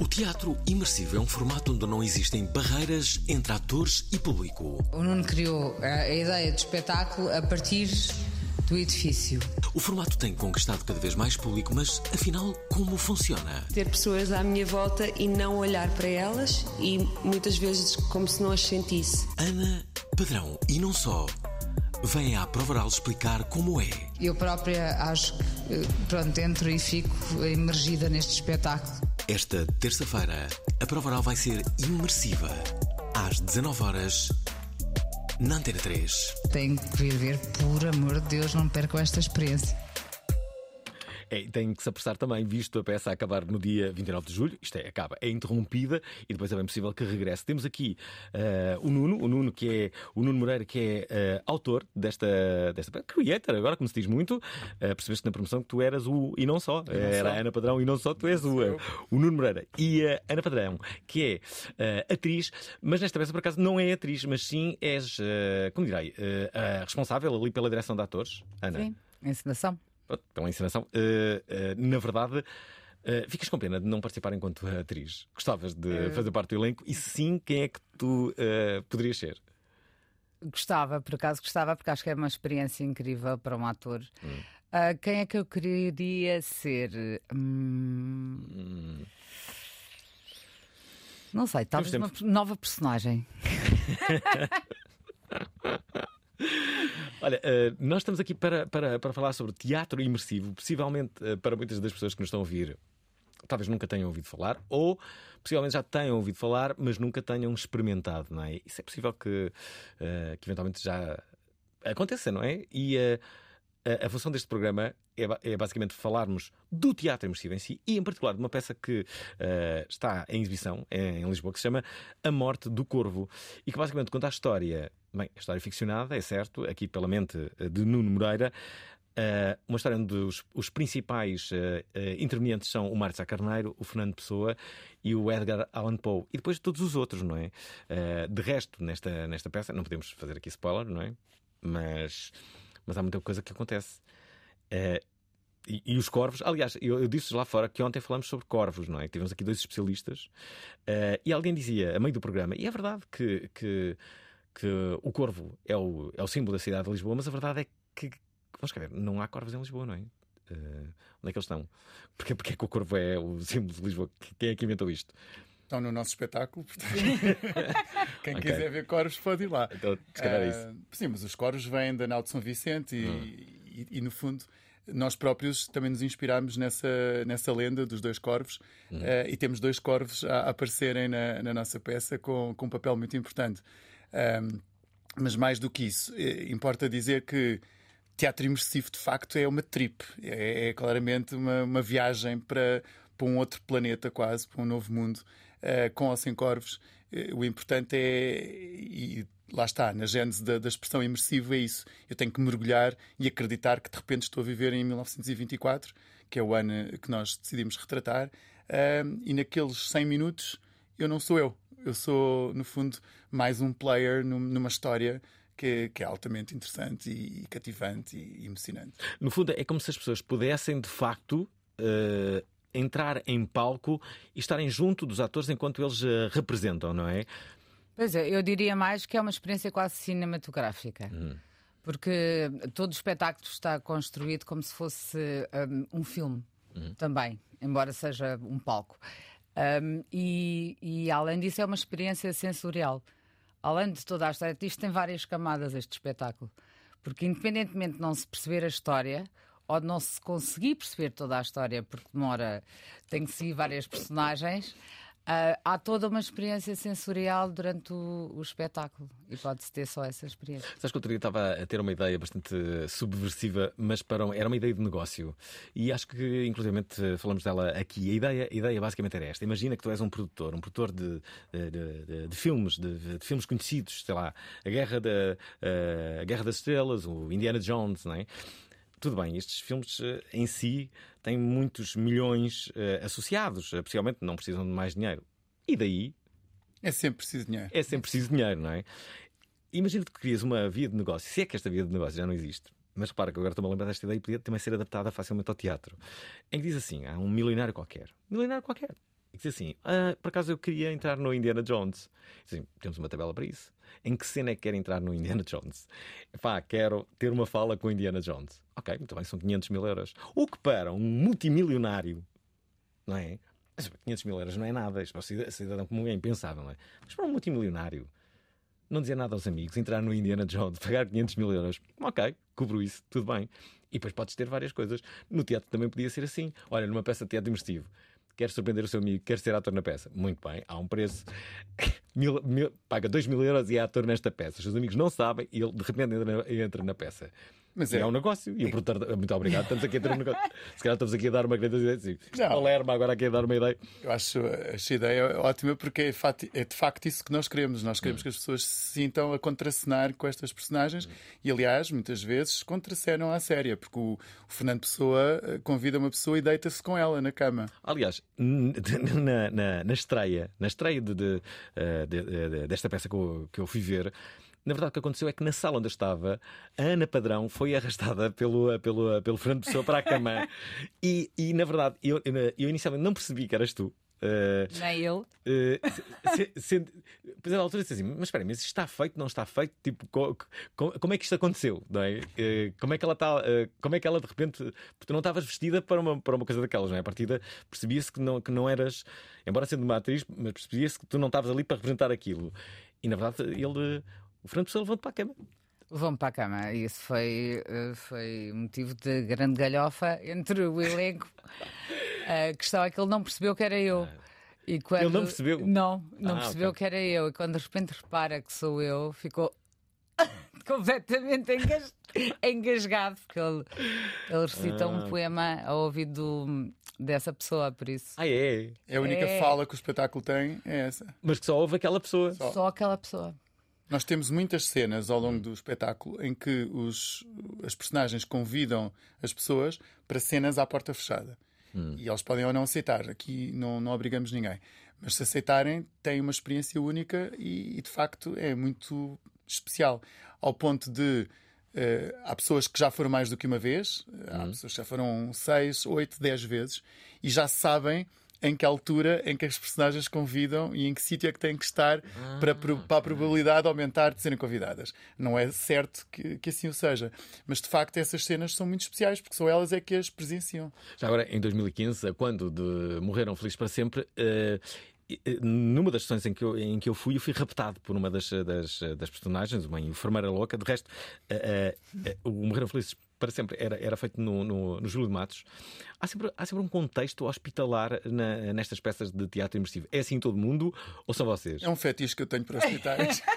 O teatro imersivo é um formato onde não existem barreiras entre atores e público. O Nuno criou a ideia de espetáculo a partir do edifício. O formato tem conquistado cada vez mais público, mas afinal, como funciona? ter pessoas à minha volta e não olhar para elas e muitas vezes como se não as sentisse. Ana Padrão, e não só, vem à Prova Oral explicar como é. Eu própria acho que, eh, pronto, entro e fico imergida neste espetáculo. Esta terça-feira, a Prova Oral vai ser imersiva. Às 19 horas na Antena 3. Tenho que vir ver, por amor de Deus, não percam esta experiência. É, tem que se apressar também, visto a peça acabar no dia 29 de julho, isto é, acaba, é interrompida e depois é bem possível que regresse. Temos aqui eh, o Nuno, o Nuno que é o Nuno Moreira, que é eh, autor desta, desta peça, creator, agora como se diz muito, eh, percebeste na promoção que tu eras o e não só, era a Ana Padrão e não só, tu és o, o Nuno Moreira. E a Ana Padrão, que é atriz, mas nesta peça por acaso não é atriz, mas sim és, como direi, a responsável ali pela direção de atores, Ana. Sim, encenação. Pronto, Então, a encenação. eh, eh, na verdade, eh, ficas com pena de não participar enquanto atriz. Gostavas de fazer parte do elenco? E sim, quem é que tu poderias ser? Gostava, por acaso gostava, porque acho que é uma experiência incrível para um ator. Ah, quem é que eu queria ser? Hum, Não sei, talvez Temos uma nova personagem. Olha, eh, nós estamos aqui para, para, para falar sobre teatro imersivo, possivelmente eh, para muitas das pessoas que nos estão a ouvir. Talvez nunca tenham ouvido falar, ou possivelmente já tenham ouvido falar, mas nunca tenham experimentado, não é? Isso é possível que, eh, que eventualmente já aconteça, não é? E a, a função deste programa é, é basicamente falarmos do teatro imersivo em si e, em particular, de uma peça que eh, está em exibição em Lisboa, que se chama A Morte do Corvo, e que basicamente conta a história, bem, a história ficcionada, é certo, aqui pela mente eh, de Nuno Moreira. eh, uma história onde os, os principais eh, eh, intervenientes são o Mário Sá Carneiro, o Fernando Pessoa e o Edgar Allan Poe. E depois todos os outros, não é? De resto, nesta, nesta peça, não podemos fazer aqui spoiler, não é? Mas, mas há muita coisa que acontece. E, e os corvos, aliás, eu, eu disse lá fora que ontem falamos sobre corvos, não é? Tivemos aqui dois especialistas e alguém dizia, a meio do programa, e é verdade que, que, que o corvo é o, é o símbolo da cidade de Lisboa, mas a verdade é que, vamos ver, não há corvos em Lisboa, não é? Eh, onde é que eles estão? Porque, porque é que o corvo é o símbolo de Lisboa? Quem é que inventou isto? Estão no nosso espetáculo, portanto, quem Ok. quiser ver corvos pode ir lá. Então, se calhar é Ah, isso. Hum. Sim, mas os coros vêm da Nau de São Vicente e, e- e, no fundo, nós próprios também nos inspirámos nessa, nessa lenda dos dois corvos Hum. ah, e temos dois corvos a, a aparecerem na, na nossa peça com, com um papel muito importante. Ahm, mas mais do que isso, eh, importa dizer que teatro imersivo de facto é uma trip, é, é claramente uma, uma viagem para, para um outro planeta, quase, para um novo mundo, eh, com ou sem corvos. Eh, o importante é, e lá está, na gênese da, da expressão imersivo, é isso. Eu tenho que mergulhar e acreditar que de repente estou a viver em 1924, que é o ano que nós decidimos retratar, eh, e naqueles 100 minutos eu não sou eu. Eu sou, no fundo, mais um player num- numa história que, que é altamente interessante e cativante e emocionante. No fundo, é como se as pessoas pudessem, de facto, eh, entrar em palco e estarem junto dos atores enquanto eles eh, representam, não é? Pois é, eu diria mais que é uma experiência quase cinematográfica. Porque todo o espetáculo está construído como se fosse um, um filme também, embora seja um palco. Um, e, e, além disso, é uma experiência sensorial. além de toda a história, isto tem várias camadas, este espetáculo. Porque, independentemente de não se perceber a história, ou de não se conseguir perceber toda a história, porque demora, tem que seguir várias personagens. Ah, há toda uma experiência sensorial durante o, o espetáculo e pode-se ter só essa experiência. Sabes que dia estava a ter uma ideia bastante subversiva, mas para um- era uma ideia de negócio. E acho que, inclusive, falamos dela aqui. A ideia, a ideia basicamente era esta: imagina que tu és um produtor, um produtor de, de, de- de filmes, de, de filmes conhecidos, sei lá, a Guerra, da, eh, a Guerra das Estrelas, o Indiana Jones, não é? Tudo bem, estes filmes eh, em si têm muitos milhões eh, associados, eh, possivelmente não precisam de mais dinheiro. E daí É sempre preciso dinheiro. é sempre preciso dinheiro, não é? Imagina que crias uma via de negócio, se é que esta via de negócio já não existe. Mas repara que agora estou-me a lembrar desta ideia e podia também ser adaptada facilmente ao teatro. Em que diz assim: há um milionário qualquer. Milionário qualquer. E diz assim: ah, por acaso eu queria entrar no Indiana Jones. Diz assim, temos uma tabela para isso. Em que cena é que quer entrar no Indiana Jones? Pá, quero ter uma fala com o Indiana Jones. Ok, muito bem, são 500 mil euros. O que para um multimilionário, não é? Mas 500 mil euros não é nada. Isto para o cida- cidadão comum é impensável, não é? Mas para um multimilionário, não dizer nada aos amigos, entrar no Indiana Jones, pagar 500 mil euros, ok, cubro isso, tudo bem. E depois podes ter várias coisas. No teatro também podia ser assim. Olha, numa peça de teatro imersivo, queres surpreender o seu amigo, queres ser ator na peça? Muito bem, há um preço. Mil- mil- paga 2 mil euros e é ator nesta peça. Os seus amigos não sabem e ele de repente entra na, entra na peça. Mas é- é um negócio. E o produtor, muito obrigado, estamos aqui a ter um negócio. Se calhar estamos aqui a dar uma grande ideia. Assim. Não. Agora aqui a dar uma ideia. Eu acho esta ideia ótima porque é, é de facto isso que nós queremos. Nós Hum. queremos que as pessoas se sintam a contracenar com estas personagens e, aliás, muitas vezes contracenam à séria, porque o, o Fernando Pessoa eh, convida uma pessoa e deita-se com ela na cama. Aliás, na, na- na estreia, na estreia de, de, eh, de- de- desta peça que eu, que eu fui ver, na verdade o que aconteceu é que na sala onde eu estava, a Ana Padrão foi arrastada pelo, pelo, pelo Fernando Pessoa para a cama. E, e na verdade, eu, eu inicialmente não percebi que eras tu. Eh, Nem ele. eh, se- se- se- Depois a altura disse assim: Mas espera, mas isto está feito, não está feito? Tipo, co- co- como é que isto aconteceu? Não é? Eh, Como é que ela está? eh, Como é que ela de repente. Porque tu não estavas vestida para uma, para uma coisa daquelas, não é? A partida percebia-se que não, que não eras, embora sendo uma atriz, mas percebia-se que tu não estavas ali para representar aquilo. E na verdade, ele. O Fernando Pessoa levou-te para a cama. Vão para a cama. E Isso foi, eh, foi motivo de grande galhofa entre o elenco. A questão é que ele não percebeu que era eu. E quando... Ele não percebeu? Não, não Ah, percebeu ok. que era eu. E quando de repente repara que sou eu, ficou completamente engas... engasgado, porque ele, ele recita Ah. um poema ao ouvido do- dessa pessoa, por isso. Ah, é? É a única É. fala que o espetáculo tem, é essa. Mas que só houve aquela pessoa. Só aquela pessoa. Nós temos muitas cenas ao longo do espetáculo em que os, as personagens convidam as pessoas para cenas à porta fechada. E eles podem ou não aceitar. Aqui não, não obrigamos ninguém. Mas se aceitarem, têm uma experiência única e, e, de facto é muito especial. Ao ponto de. eh, há pessoas que já foram mais do que uma vez, há pessoas que já foram seis, oito, dez vezes e já sabem em que altura em que as personagens convidam e em que sítio é que têm que estar para, pro- para a probabilidade aumentar de serem convidadas. Não é certo que, que assim o seja, mas de facto essas cenas são muito especiais porque são elas é que as presenciam. Já agora, em 2015, quando de Morreram Felizes para Sempre, eh, numa das sessões em que, eu, em que eu fui, eu fui raptado por uma das, das, das personagens, uma enfermeira louca. De resto, eh, eh, eh, o Morreram Felizes para Sempre era, era feito no, no, no Júlio de Matos. Há sempre, há sempre um contexto hospitalar na- nestas peças de teatro imersivo. É assim em todo mundo ou são vocês? É um fetiche que eu tenho para hospitais.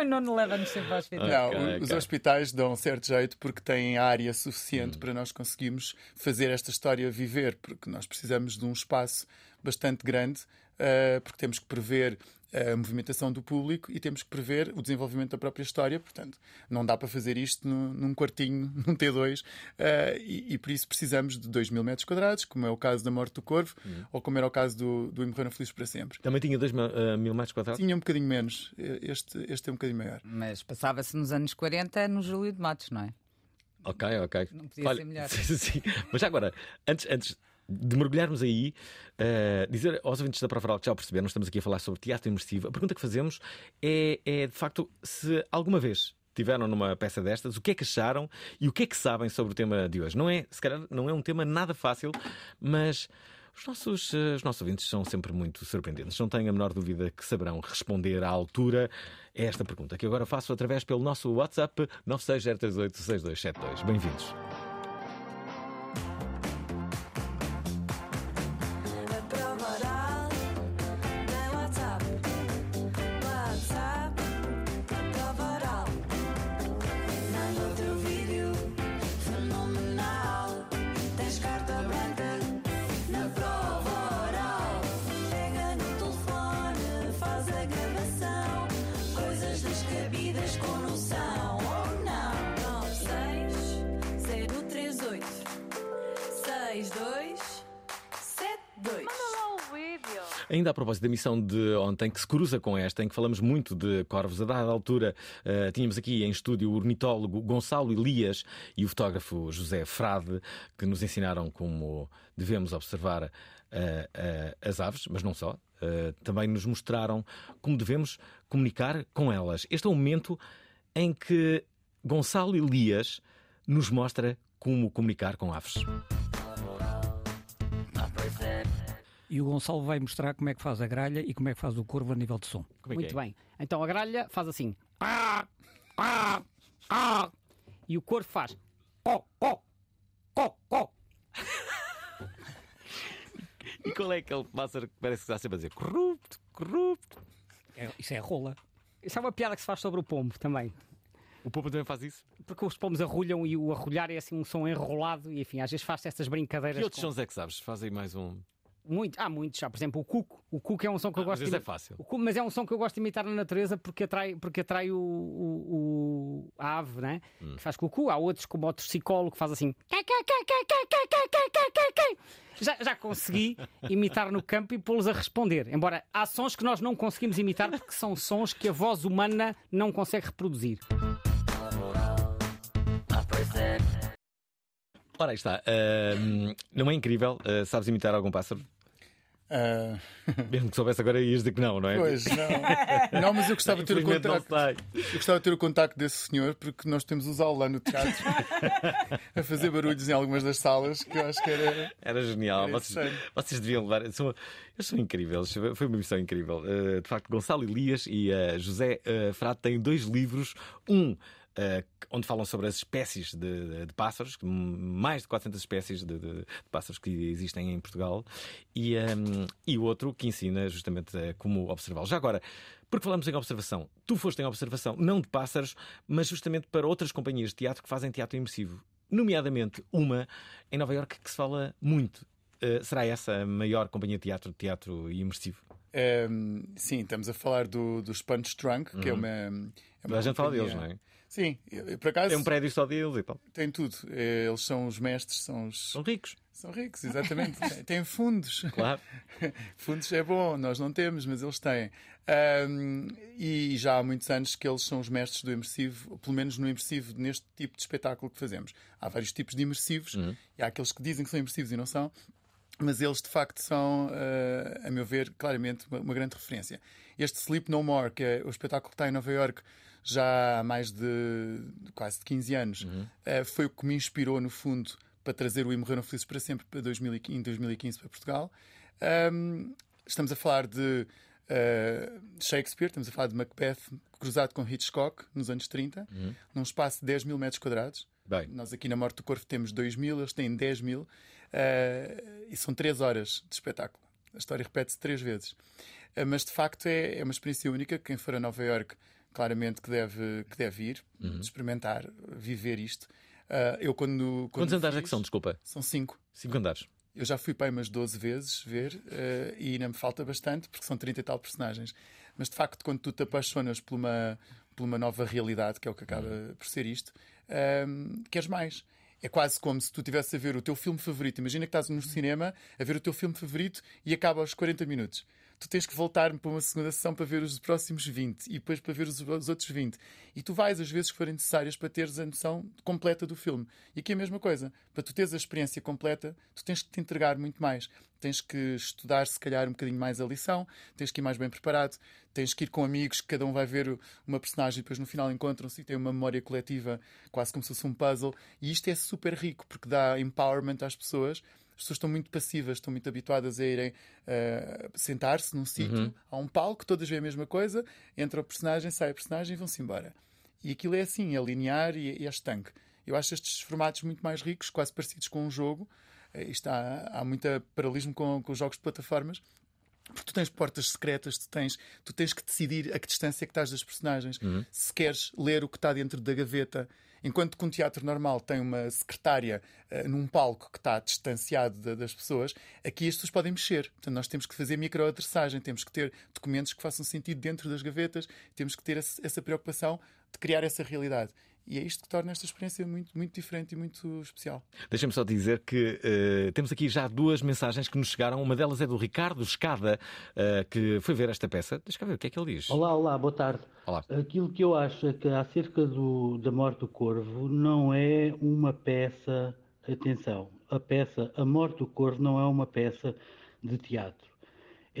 O Nuno leva-nos sempre ao hospital. Não, Ok, o- os hospitais dão um certo jeito porque têm área suficiente para nós conseguirmos fazer esta história viver, porque nós precisamos de um espaço bastante grande, eh, porque temos que prever a movimentação do público e temos que prever o desenvolvimento da própria história. Portanto, não dá para fazer isto num, num quartinho, num T2, eh, e, e por isso precisamos de 2 mil metros quadrados, como é o caso da Morte do Corvo, ou como era o caso do, do Morreram Felizes para Sempre. Também tinha 2 mil, eh, mil metros quadrados? Tinha um bocadinho menos, este, este é um bocadinho maior. Mas passava-se nos anos 40 no Júlio de Matos, não é? Ok, ok. Não podia ser melhor. sim. Mas já agora, antes, antes de mergulharmos aí, eh, dizer aos ouvintes da Prova que já perceberam, estamos aqui a falar sobre teatro imersivo. A pergunta que fazemos é, é de facto se alguma vez tiveram numa peça destas, o que é que acharam e o que é que sabem sobre o tema de hoje. Não é, se calhar, não é um tema nada fácil, mas Os nossos, eh, os nossos ouvintes são sempre muito surpreendentes. Não tenho a menor dúvida que saberão responder à altura a esta pergunta, que agora faço através pelo nosso WhatsApp 960386272. Bem-vindos. Ainda a propósito da missão de ontem, que se cruza com esta, em que falamos muito de corvos, a dada altura eh, tínhamos aqui em estúdio o ornitólogo Gonçalo Elias e o fotógrafo José Frade, que nos ensinaram como devemos observar eh, eh, as aves, mas não só. Também nos mostraram como devemos comunicar com elas. Este é o momento em que Gonçalo Elias nos mostra como comunicar com aves. E o Gonçalo vai mostrar como é que faz a gralha e como é que faz o corvo a nível de som. É Muito é? bem. Então a gralha faz assim. E o corvo faz. E qual é aquele pássaro que parece que está sempre a dizer corrupto, corrupto? É- isso é a rola. Isso é uma piada que se faz sobre o pombo também. O povo também faz isso? Porque os pombos arrulham e o arrulhar é assim um som enrolado e enfim, às vezes faz estas brincadeiras. Que outros com- sons é que sabes? Fazem mais um. Muito, há muitos, já, por exemplo, o cuco. O cuco é um som que eu Ah, gosto mas de é fácil. Cuco, mas é um som que eu gosto de imitar na natureza porque atrai, porque atrai o, o- o- a ave, né? Hum. Que faz cucu. Há outros, como o torcicolo, que faz assim. Já, já consegui imitar no campo e pô-los a responder. Embora há sons que nós não conseguimos imitar porque são sons que a voz humana não consegue reproduzir. Ora, aí está. Ahm, não é incrível? Ah, sabes imitar algum pássaro? Ah, Mesmo que soubesse agora ias dizer que não, não é? pois, não. Não, mas eu gostava de ter o contacto. Eu gostava de ter o contacto desse senhor porque nós temos usá-lo lá no teatro a fazer barulhos em algumas das salas que eu acho que era. Era genial. Era vocês, vocês deviam levar. São, eles são incríveis. Foi uma missão incrível. Uh, de facto, Gonçalo Elias e uh, José uh, Frade têm dois livros. Um. Uh, onde falam sobre as espécies de, de pássaros, mais de 400 espécies de, de- de pássaros que existem em Portugal, e, um, e o outro que ensina justamente uh, como observá-los. Já agora, porque falamos em observação, tu foste em observação não de pássaros, mas justamente para outras companhias de teatro que fazem teatro imersivo, nomeadamente uma em Nova Iorque que se fala muito. Uh, será essa a maior companhia de teatro, teatro imersivo? Ehm, sim, estamos a falar do, do Sponge Trunk, que é uma. É uma a gente fala deles, não é? Sim, por acaso É um prédio só deles e tal. tem tudo. Eh, Eles são os mestres, são os. São ricos, São ricos, exatamente. Tem- Têm fundos. claro. Fundos é bom, nós não temos, mas eles têm. Ahm, e já há muitos anos que eles são os mestres do imersivo, pelo menos no imersivo, neste tipo de espetáculo que fazemos. Há vários tipos de imersivos, e há aqueles que dizem que são imersivos e não são, mas eles de facto são, ah, a meu ver, claramente uma, uma grande referência. Este Sleep No More, que é o espetáculo que está em Nova York já há mais de quase de 15 anos, ah, foi o que me inspirou, no fundo, para trazer o E Morreram Felizes para sempre para 2015, em 2015 para Portugal. Ahm, estamos a falar de uh, Shakespeare, estamos a falar de Macbeth cruzado com Hitchcock nos anos 30, num espaço de 10 mil metros quadrados. Bem. Nós aqui na Morte do Corvo temos 2 mil, eles têm 10 mil, uh, e são 3 horas de espetáculo. A história repete-se três vezes. Uh, mas de facto é, é uma experiência única. Quem for a Nova York, claramente que deve, que deve ir, experimentar, viver isto. Uh, eu quando, quando Quantos andares é fiz- que são? Desculpa. São 5. Cinco andares. Eu já fui para aí umas 12 vezes ver eh, e ainda me falta bastante porque são 30 e tal personagens. Mas de facto, quando tu te apaixonas por uma, por uma nova realidade, que é o que acaba por ser isto, ehm, queres mais. É quase como se tu estivesse a ver o teu filme favorito. Imagina que estás no cinema a ver o teu filme favorito e acaba aos 40 minutos. Tu tens que voltar para uma segunda sessão para ver os próximos 20 e depois para ver os, os outros 20. E tu vais as vezes que forem necessárias para teres a noção completa do filme. E aqui é a mesma coisa. Para tu teres a experiência completa, tu tens que te entregar muito mais. Tens que estudar, se calhar, um bocadinho mais a lição, tens que ir mais bem preparado, tens que ir com amigos, cada um vai ver uma personagem e depois no final encontram-se e têm uma memória coletiva, quase como se fosse um puzzle. E isto é super rico, porque dá empowerment às pessoas pessoas estão muito passivas, estão muito habituadas a irem eh, sentar-se num sítio, há um palco, todas veem a mesma coisa, entra o personagem, sai o personagem e vão-se embora. E aquilo é assim, é linear e, e é estanque. Eu acho estes formatos muito mais ricos, quase parecidos com um jogo. Eh, Isto há, há muito paralelismo com, com os jogos de plataformas. Porque tu tens portas secretas, tu tens, tu tens que decidir a que distância é que estás das personagens. Se queres ler o que está dentro da gaveta. Enquanto que um teatro normal tem uma secretária eh, num palco que está distanciado da- das pessoas, aqui as pessoas podem mexer. Portanto, nós temos que fazer microadressagem, temos que ter documentos que façam sentido dentro das gavetas, temos que ter essa preocupação de criar essa realidade. E é isto que torna esta experiência muito, muito diferente e muito especial. Deixa-me só dizer que eh, temos aqui já duas mensagens que nos chegaram. Uma delas é do Ricardo Escada, eh, que foi ver esta peça. Deixa cá ver o que é que ele diz. Olá, olá, boa tarde. Olá. Aquilo que eu acho é que acerca do, da morte do corvo não é uma peça, atenção, a peça A Morte do Corvo não é uma peça de teatro.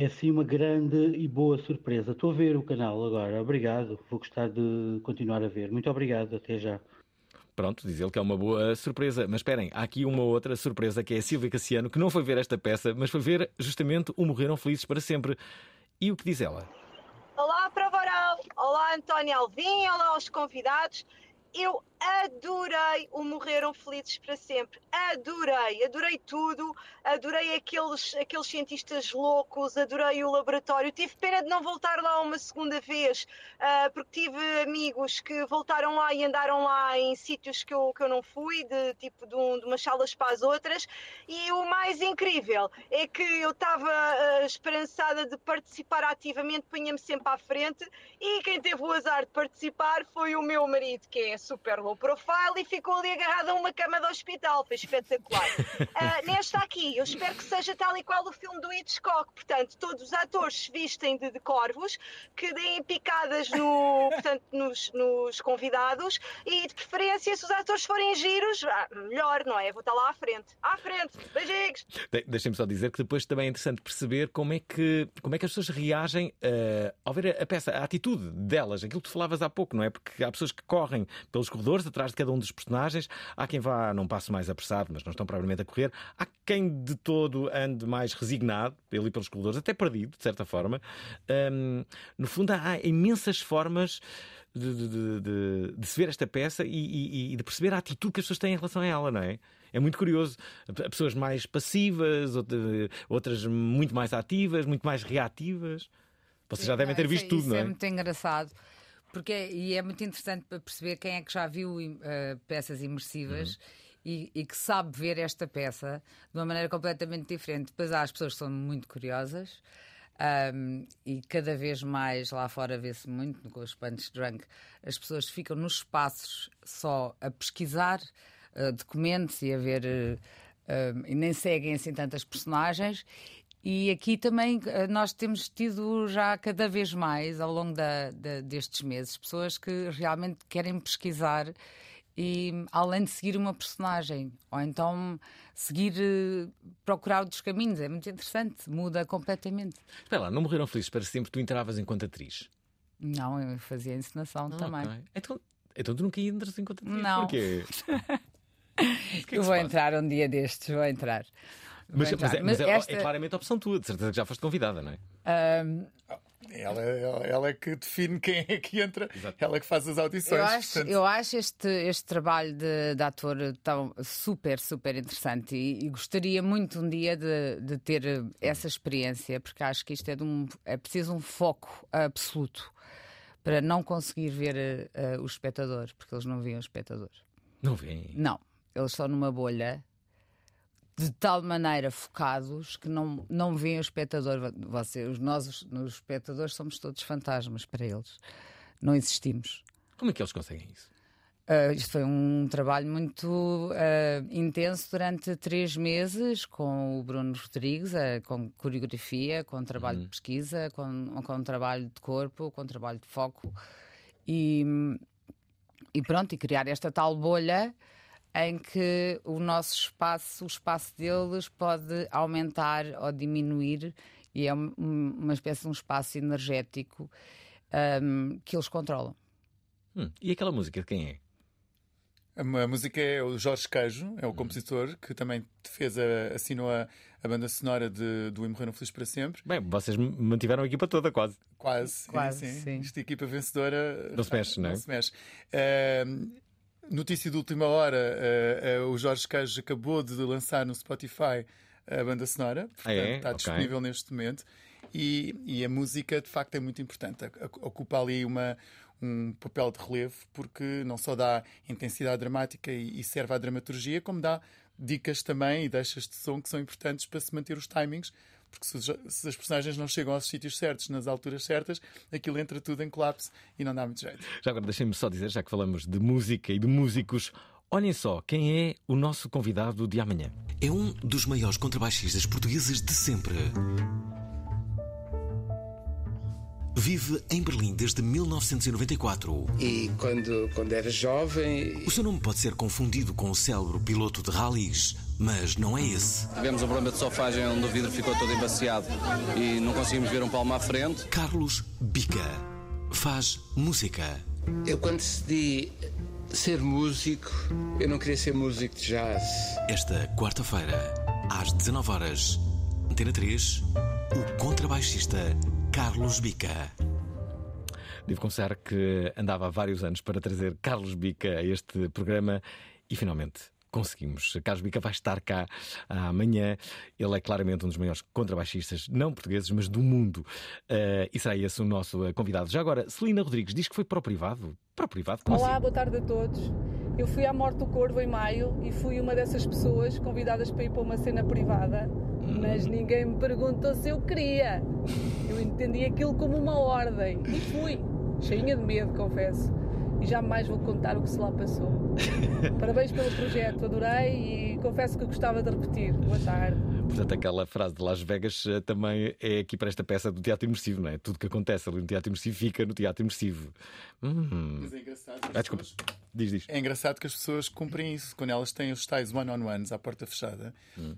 É sim uma grande e boa surpresa. Estou a ver o canal agora, obrigado. Vou gostar de continuar a ver. Muito obrigado, até já. Pronto, diz ele que é uma boa surpresa. Mas esperem, há aqui uma outra surpresa que é a Silvia Cassiano, que não foi ver esta peça, mas foi ver justamente o Morreram Felizes para Sempre. E o que diz ela? Olá, Prova Oral! Olá, António Alvim! Olá aos convidados! Eu adorei o Morreram Felizes para Sempre. Adorei, adorei tudo. Adorei aqueles, aqueles cientistas loucos, adorei o laboratório. Tive pena de não voltar lá uma segunda vez, ah, porque tive amigos que voltaram lá e andaram lá em sítios que eu, que eu não fui, de tipo de, um- de umas salas para as outras. E o mais incrível é que eu estava ah, esperançada de participar ativamente, punha-me sempre à frente, e quem teve o azar de participar foi o meu marido, que é super low profile, e ficou ali agarrado a uma cama do hospital. Foi espetacular. Ah, nesta aqui, eu espero que seja tal e qual o filme do Hitchcock. Portanto, todos os atores se vestem de, de corvos, que deem picadas no, portanto, nos, nos convidados, e de preferência, se os atores forem giros, ah, melhor, não é? Vou estar lá à frente. À frente! Beijinhos! De- Deixem-me só dizer que depois também é interessante perceber como é que, como é que as pessoas reagem eh, ao ver a peça, a atitude delas, aquilo que tu falavas há pouco, não é? Porque há pessoas que correm pelos corredores atrás de cada um dos personagens, há quem vá num passo mais apressado, mas não estão propriamente a correr, há quem de todo ande mais resignado, ali pelos corredores, até perdido, de certa forma. Ahm, no fundo, há, imensas formas. De, de- de- de- se ver esta peça e, e- e de perceber a atitude que as pessoas têm em relação a ela, não é? É muito curioso. Há Pessoas mais passivas, outra- outras muito mais ativas, muito mais reativas. Vocês já devem ter Isso é- visto tudo, isso não é é? muito engraçado. Porque, é- e é muito interessante para perceber quem é que já viu eh, peças imersivas Uhum. e, e que sabe ver esta peça de uma maneira completamente diferente. Depois há as pessoas que são muito curiosas ahm, e cada vez mais lá fora vê-se muito com os Punch Drunk. As pessoas ficam nos espaços só a pesquisar eh, documentos e a ver. eh, ahm, e nem seguem assim tantas personagens. E aqui também eh, nós temos tido já cada vez mais, ao longo da- da- destes meses, pessoas que realmente querem pesquisar e além de seguir uma personagem, ou então seguir, eh, procurar outros caminhos. É muito interessante, muda completamente. Espera lá, não morreram felizes para sempre, tu entravas enquanto atriz. Não, eu fazia encenação também. Ok. Então, então tu nunca entras enquanto atriz. Não. Porquê? eu vou entrar um dia destes, vou entrar. Vou Mas, mas é, mas é- esta- é claramente a opção tua, de certeza que já foste convidada, não é? ahm, Ela, ela, ela é que define quem é que entra, ela é que faz as audições. Eu acho, portanto- eu acho este, este trabalho de, de ator tão super, super interessante e, e gostaria muito um dia de, de ter essa experiência, porque acho que isto é, de um, é preciso um foco absoluto para não conseguir ver eh, o espectador, porque eles não veem o espectador. Não vem. Não, eles estão numa bolha de tal maneira focados que não, não veem o espectador. Você, os, nós, os, espectadores, somos todos fantasmas para eles. Não existimos. Como é que eles conseguem isso? Uh, isto foi um trabalho muito uh, intenso durante três meses com o Bruno Rodrigues, uh, com coreografia, com trabalho de pesquisa, com, com trabalho de corpo, com trabalho de foco e, e pronto, e criar esta tal bolha em que o nosso espaço, o espaço deles pode aumentar ou diminuir e é um- uma espécie de um espaço energético um, que eles controlam. Hum, E aquela música de quem é? A música é o Jorge Queijo, é o compositor, que também fez a, assinou a, a banda sonora de, do E Morreram Felizes para Sempre. Bem, vocês mantiveram a equipa toda, quase. Quase, Quase, sim. sim. Esta equipa vencedora Não se mexe, não é? se mexe. Ahm, notícia de última hora: ah, ah, o Jorge Queijo acabou de lançar no Spotify a banda sonora, portanto, é? está disponível neste momento. E, e a música, de facto, é muito importante. Ocupa ali uma, um papel de relevo, porque não só dá intensidade dramática e, e serve à dramaturgia, como dá dicas também e deixas de som que são importantes para se manter os timings. Porque se, os- se as personagens não chegam aos sítios certos, nas alturas certas, aquilo entra tudo em colapso e não dá muito jeito. Já agora deixem-me só dizer, já que falamos de música e de músicos, olhem só quem é o nosso convidado de amanhã. É um dos maiores contrabaixistas portugueses de sempre. Vive em Berlim desde 1994. E quando, quando era jovem. O seu nome pode ser confundido com o célebre piloto de rallies, mas não é esse. Tivemos um problema de sofagem onde o vidro ficou todo embaciado e não conseguimos ver um palmo à frente. Carlos Bica faz música. Eu, quando decidi ser músico, eu não queria ser músico de jazz. Esta quarta-feira, às 19 horas, Antena 3, o contrabaixista Carlos Bica. Devo confessar que andava há vários anos para trazer Carlos Bica a este programa e finalmente conseguimos. Carlos Bica vai estar cá amanhã. Ele é claramente um dos maiores contrabaixistas, não portugueses, mas do mundo. Eh, e será esse o nosso eh, convidado. Já agora, Celina Rodrigues diz que foi para o privado. Para o privado? Como Olá, assim? boa tarde a todos. Eu fui à Morte do Corvo em maio e fui uma dessas pessoas convidadas para ir para uma cena privada, mas ninguém me perguntou se eu queria. Eu entendi aquilo como uma ordem e fui, cheinha de medo, confesso. E jamais vou contar o que se lá passou. Parabéns pelo projeto, adorei e confesso que gostava de repetir. Boa tarde. Portanto, aquela frase de Las Vegas eh, também é aqui para esta peça do teatro imersivo, não é? Tudo que acontece ali no teatro imersivo fica no teatro imersivo. Hum. Mas é engraçado. Ah, desculpa. Diz, diz. É engraçado que as pessoas cumprem isso quando elas têm os tais one-on-ones à porta fechada.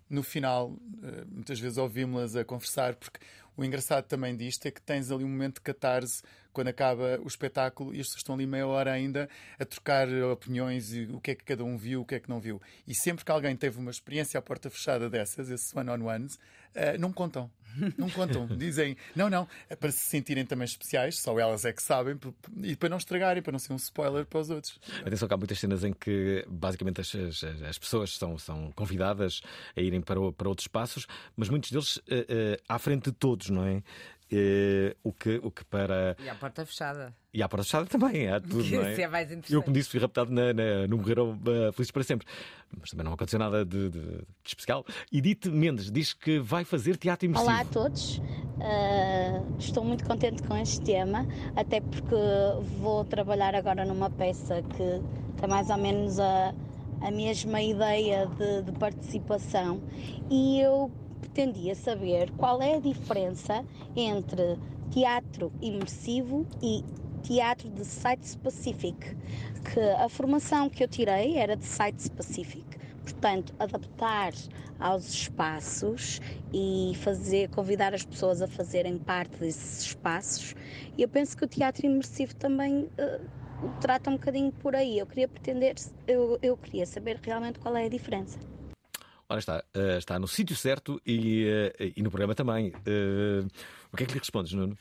No final, eh, muitas vezes ouvimos-las a conversar, porque o engraçado também disto é que tens ali um momento de catarse quando acaba o espetáculo e as pessoas estão ali meia hora ainda a trocar opiniões e o que é que cada um viu, o que é que não viu. E sempre que alguém teve uma experiência à porta fechada dessas, esses one-on-ones, eh, não contam. Não contam. Dizem, não, não, é para se sentirem também especiais, só elas é que sabem, e para não estragarem, para não ser um spoiler para os outros. Atenção que há muitas cenas em que basicamente as, as, as pessoas são, são convidadas a irem para, para outros espaços, mas muitos deles eh, eh, à frente de todos, não é? Eh, o, que, o que para. E à porta fechada. E à porta fechada também, há tudo, Que não é? isso é mais interessante. Eu, como disse, fui raptado na, na, no Morreram uh, Felizes para Sempre. Mas também não aconteceu nada de, de- de especial. Edith Mendes diz que vai fazer teatro imersivo. Olá a todos, Uh, estou muito contente com este tema, até porque vou trabalhar agora numa peça que tem mais ou menos a, a mesma ideia de, de participação e eu pretendia saber qual é a diferença entre teatro imersivo e teatro de site specific, que a formação que eu tirei era de site specific. Portanto, adaptar aos espaços e fazer, convidar as pessoas a fazerem parte desses espaços. E eu penso que o teatro imersivo também eh, trata um bocadinho por aí. Eu queria pretender, eu, eu queria saber realmente qual é a diferença. Ora está, uh, está no sítio certo e, uh, e no programa também. Uh, o que é que lhe respondes, Nuno?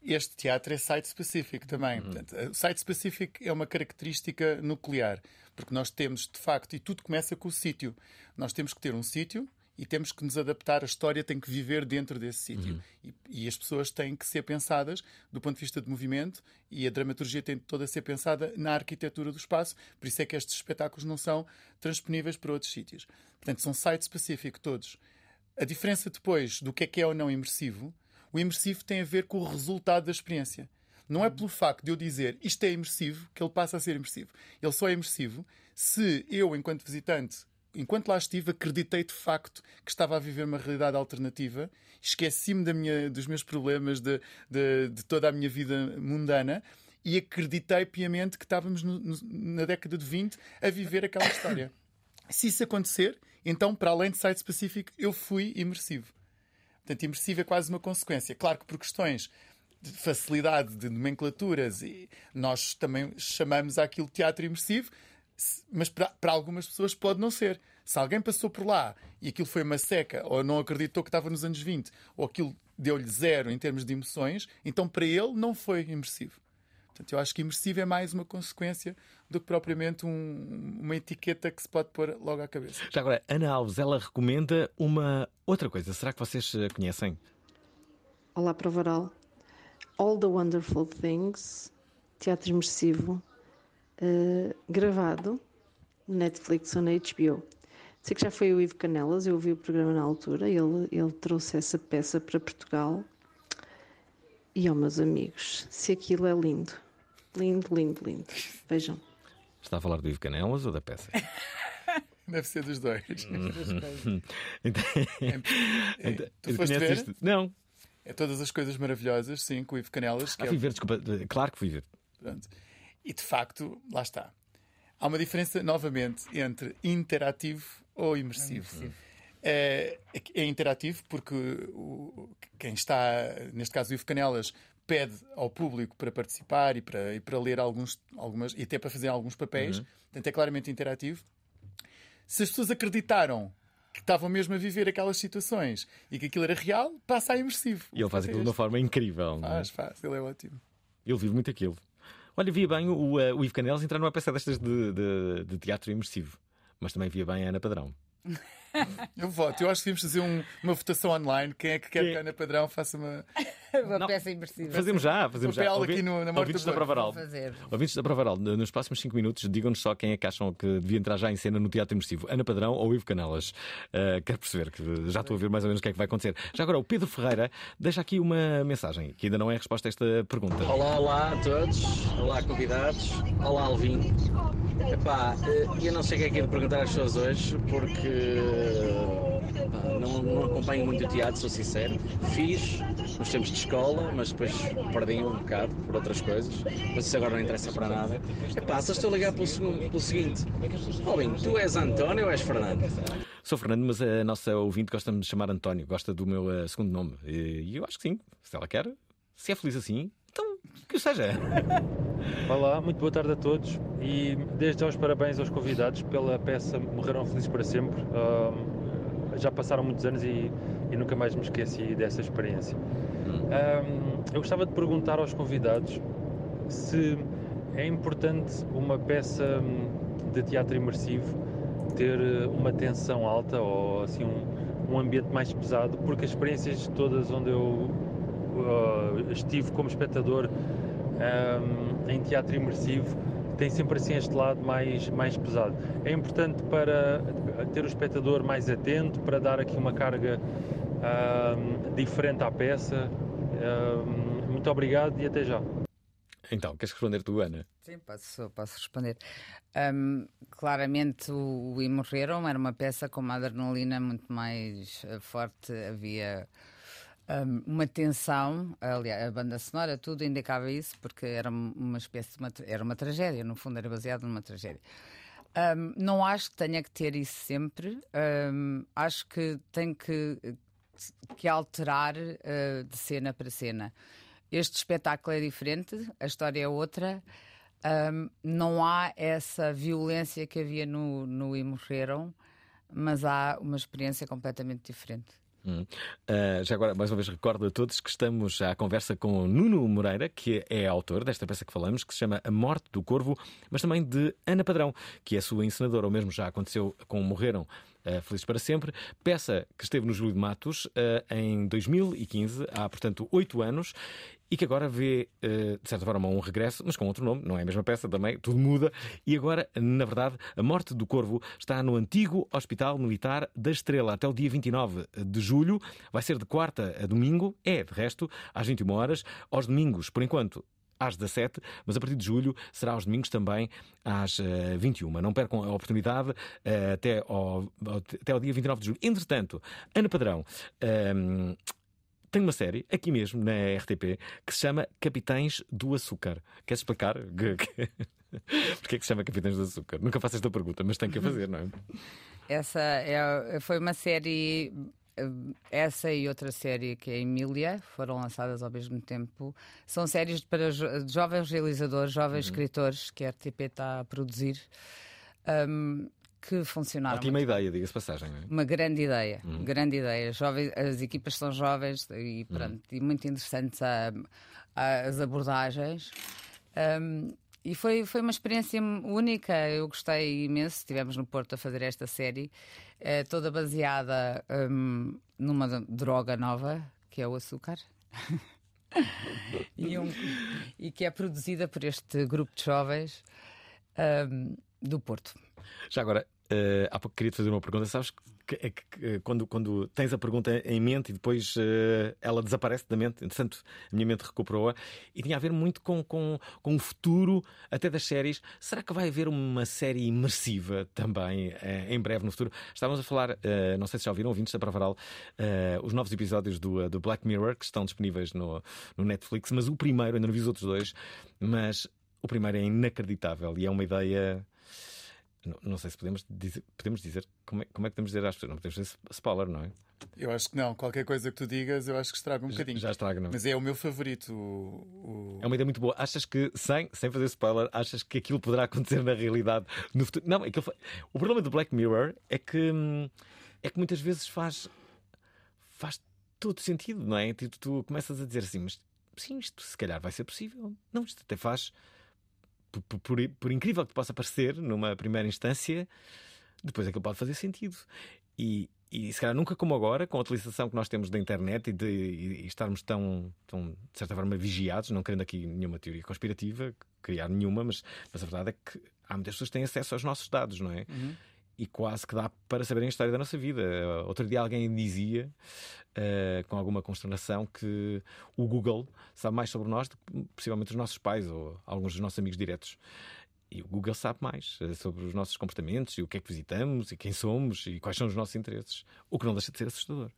Este teatro é site-specific também. Portanto, o site-specific é uma característica nuclear, porque nós temos, de facto, e tudo começa com o sítio. Nós temos que ter um sítio e temos que nos adaptar. A história tem que viver dentro desse sítio. E, e as pessoas têm que ser pensadas do ponto de vista de movimento e a dramaturgia tem toda a ser pensada na arquitetura do espaço. Por isso é que estes espetáculos não são transponíveis para outros sítios. Portanto, são site-specific todos. A diferença depois do que é que é ou não imersivo, o imersivo tem a ver com o resultado da experiência. Não é pelo facto de eu dizer isto é imersivo que ele passa a ser imersivo. Ele só é imersivo se eu, enquanto visitante, enquanto lá estive, acreditei de facto que estava a viver uma realidade alternativa, esqueci-me dos meus problemas, de, de- de toda a minha vida mundana e acreditei piamente que estávamos no- no- na década de 20 a viver aquela história. Se isso acontecer, então, para além de site específico, eu fui imersivo. Portanto, imersivo é quase uma consequência. Claro que por questões de facilidade de nomenclaturas, e nós também chamamos aquilo teatro imersivo, Mas para, para algumas pessoas pode não ser. Se alguém passou por lá e aquilo foi uma seca, ou não acreditou que estava nos anos 20, ou aquilo deu-lhe zero em termos de emoções, então para ele não foi imersivo. Portanto, eu acho que imersivo é mais uma consequência do que propriamente um- uma etiqueta que se pode pôr logo à cabeça. Já agora, Ana Alves, ela recomenda uma outra coisa. Será que vocês eh, conhecem? Olá, Provaral. All the Wonderful Things, teatro imersivo, eh, gravado, Netflix ou na HBO. Sei que já foi o Ivo Canelas, eu vi o programa na altura, ele, ele trouxe essa peça para Portugal. E, ó, meus amigos, se aquilo é lindo, lindo, lindo, lindo. Vejam. Está a falar do Ivo Canelas ou da peça? Deve ser dos dois. Então- É, então- tu foste ver? Não. É todas as coisas maravilhosas, sim, com o Ivo Canelas. Ah, é fui ver, desculpa. Claro que fui ver. Pronto. E de facto, lá está. Há uma diferença, novamente, entre interativo ou imersivo. É, é interativo porque o- quem está, neste caso o Ivo Canelas, pede ao público para participar e para, e para ler alguns, algumas, e até para fazer alguns papéis. Uhum. Portanto, é claramente interativo. Se as pessoas acreditaram que estavam mesmo a viver aquelas situações e que aquilo era real, passa a imersivo. E ele faz aquilo de uma forma incrível. é? Faz, faz, ele é ótimo. Ele vive muito aquilo. Olha, via bem o, eh, o Ivo Canelas entrar numa peça destas de, de- de teatro imersivo. Mas também via bem a Ana Padrão. Eu voto. Eu acho que devíamos fazer um- uma votação online. Quem é que quer que a Ana Padrão faça uma. Uma peça imersiva. Fazemos já, fazemos já. papel Ouvi- aqui no- na Ouvintes da. Provaral. Ouvintes da Provaral, nos próximos 5 minutos, digam-nos só quem é que acham que devia entrar já em cena no teatro imersivo: Ana Padrão ou Ivo Canelas. Uh, quero perceber, que já estou a ver mais ou menos o que é que vai acontecer. Já agora, o Pedro Ferreira deixa aqui uma mensagem, que ainda não é a resposta a esta pergunta. Olá, olá a todos, olá convidados, olá Alvin. Epá, eh, eu não sei o que é que é de perguntar às pessoas hoje, porque não, não acompanho muito o teatro, sou sincero. Fiz nos tempos de escola, mas depois perdi um bocado por outras coisas. Mas isso agora não interessa para nada. Epá, só estou a ligar pelo, pelo seguinte: Alvin, tu és António ou és Fernando? Sou Fernando, mas a nossa ouvinte gosta-me de chamar António, gosta do meu uh, segundo nome. E eu acho que sim, se ela quer, se é feliz assim, que seja. Olá, muito boa tarde a todos e desde já os parabéns aos convidados pela peça Morreram Felizes para Sempre. Já passaram muitos anos e, e nunca mais me esqueci dessa experiência. Eu gostava de perguntar aos convidados se é importante uma peça hum, de teatro imersivo ter eh, uma tensão alta ou assim um, um ambiente mais pesado, porque as experiências todas onde eu uh, estive como espectador um, em teatro imersivo tem sempre assim este lado mais, mais pesado. É importante para ter o espectador mais atento, para dar aqui uma carga um, diferente à peça. Um, muito obrigado e até já. Então, queres responder tu, Ana? Sim, posso, posso responder. Hum, claramente, o, o E Morreram era uma peça com uma adrenalina muito mais eh, forte. Havia uma tensão, aliás, a banda sonora, tudo indicava isso, porque era uma espécie de uma, era uma tragédia, no fundo, era baseado numa tragédia. Hum, não acho que tenha que ter isso sempre. Hum, acho que tem que, que alterar eh, de cena para cena. Este espetáculo é diferente, a história é outra. Hum, não há essa violência que havia no, no E Morreram, mas há uma experiência completamente diferente. Hum. Uh, já agora, mais uma vez, recordo a todos que estamos à conversa com Nuno Moreira, que é autor desta peça que falamos, que se chama A Morte do Corvo, mas também de Ana Padrão, que é sua encenadora, ou mesmo já aconteceu com Morreram uh, Felizes para Sempre, peça que esteve no Júlio de Matos uh, em 2015, há portanto oito anos, e que agora vê, uh, de certa forma, um regresso, mas com outro nome, não é a mesma peça também, tudo muda. E agora, na verdade, A Morte do Corvo está no antigo Hospital Militar da Estrela até o dia 29 de julho. Vai ser de quarta a domingo, é de resto, às 21 horas, aos domingos, por enquanto às 17, mas a partir de julho será aos domingos também às uh, 21. Não percam a oportunidade uh, até, ao, até ao dia 29 de julho. Entretanto, Ana Padrão. Um, tem uma série, aqui mesmo, na RTP, que se chama Capitães do Açúcar. Queres explicar? Porquê é que se chama Capitães do Açúcar? Nunca faço esta pergunta, mas tenho que a fazer, não é? Essa é, foi uma série. Essa e outra série que é Emília foram lançadas ao mesmo tempo. São séries para jo jovens realizadores, jovens uhum. escritores que a RTP está a produzir. hum, que funcionaram. Ótima ideia, diga-se passagem. não é? Uma grande ideia, Uhum. grande ideia. Jovens, as equipas são jovens e, pronto, e muito interessantes a- a- as abordagens. Um, e foi, foi uma experiência única, eu gostei imenso. Estivemos no Porto a fazer esta série, eh, toda baseada um, numa droga nova, que é o açúcar. e, um- e que é produzida por este grupo de jovens um, do Porto. Já agora, eh, há pouco queria te fazer uma pergunta. Sabes que, é que, eh, quando, quando tens a pergunta em mente e depois eh, ela desaparece da mente, entretanto, a minha mente recuperou-a e tinha a ver muito com, com, com o futuro até das séries. Será que vai haver uma série imersiva também eh, em breve no futuro? Estávamos a falar, não sei se já ouviram, ouvintes da Pravaral, os novos episódios do, do Black Mirror que estão disponíveis no, no Netflix, mas o primeiro, ainda não vi os outros dois, mas o primeiro é inacreditável e é uma ideia. Não, não sei se podemos dizer, podemos dizer como, é, como é que podemos dizer às pessoas. Não podemos dizer spoiler, não é? Eu acho que não. Qualquer coisa que tu digas, eu acho que estraga um bocadinho. Já estraga, não? Mas é o meu favorito. o- o- É uma ideia muito boa. Achas que, sem, sem fazer spoiler, achas que aquilo poderá acontecer na realidade no futuro? Não, aquilo fa- o problema do Black Mirror é que é que muitas vezes faz faz todo sentido, não é? Tu, tu começas a dizer assim, mas sim, isto se calhar vai ser possível. Não, isto até faz por, por- por- incrível que possa parecer numa primeira instância, depois aquilo pode fazer sentido. E, e se calhar nunca como agora, com a utilização que nós temos da internet e de e estarmos tão, tão, de certa forma, vigiados, não querendo aqui nenhuma teoria conspirativa, criar nenhuma, mas, mas a verdade é que há muitas pessoas que têm acesso aos nossos dados, não é? Uhum. E quase que dá para saberem a história da nossa vida. Outro dia alguém dizia, uh, com alguma consternação, que o Google sabe mais sobre nós do que possivelmente os nossos pais ou alguns dos nossos amigos diretos. E o Google sabe mais uh, sobre os nossos comportamentos e o que é que visitamos e quem somos e quais são os nossos interesses. O que não deixa de ser assustador.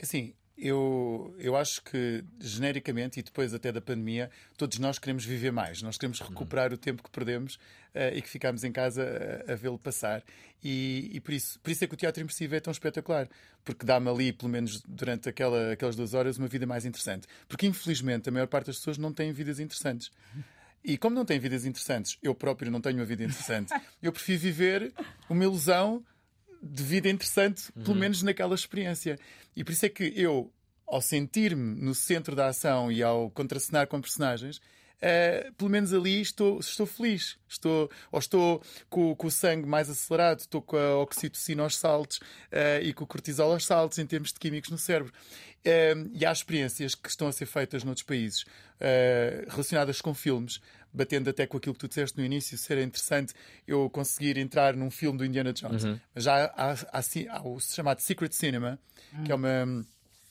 Assim, eu, eu acho que genericamente e depois até da pandemia, todos nós queremos viver mais. Nós queremos recuperar o tempo que perdemos eh, e que ficámos em casa a, a vê-lo passar. E, e por, isso, por isso é que o teatro imersivo é tão espetacular. Porque dá-me ali, pelo menos durante aquela, aquelas duas horas, uma vida mais interessante. Porque infelizmente a maior parte das pessoas não tem vidas interessantes. E como não têm vidas interessantes, eu próprio não tenho uma vida interessante, eu prefiro viver uma ilusão de vida interessante, pelo menos naquela experiência. E por isso é que eu, ao sentir-me no centro da ação e ao contracenar com personagens, eh, pelo menos ali estou, estou feliz. Estou, ou estou com, com o sangue mais acelerado, estou com a oxitocina aos saltos eh, e com o cortisol aos saltos em termos de químicos no cérebro. Eh, e há experiências que estão a ser feitas noutros países relacionadas com filmes, batendo até com aquilo que tu disseste no início, ser interessante eu conseguir entrar num filme do Indiana Jones. Uhum. Mas já há, há, há, o chamado Secret Cinema, que é uma,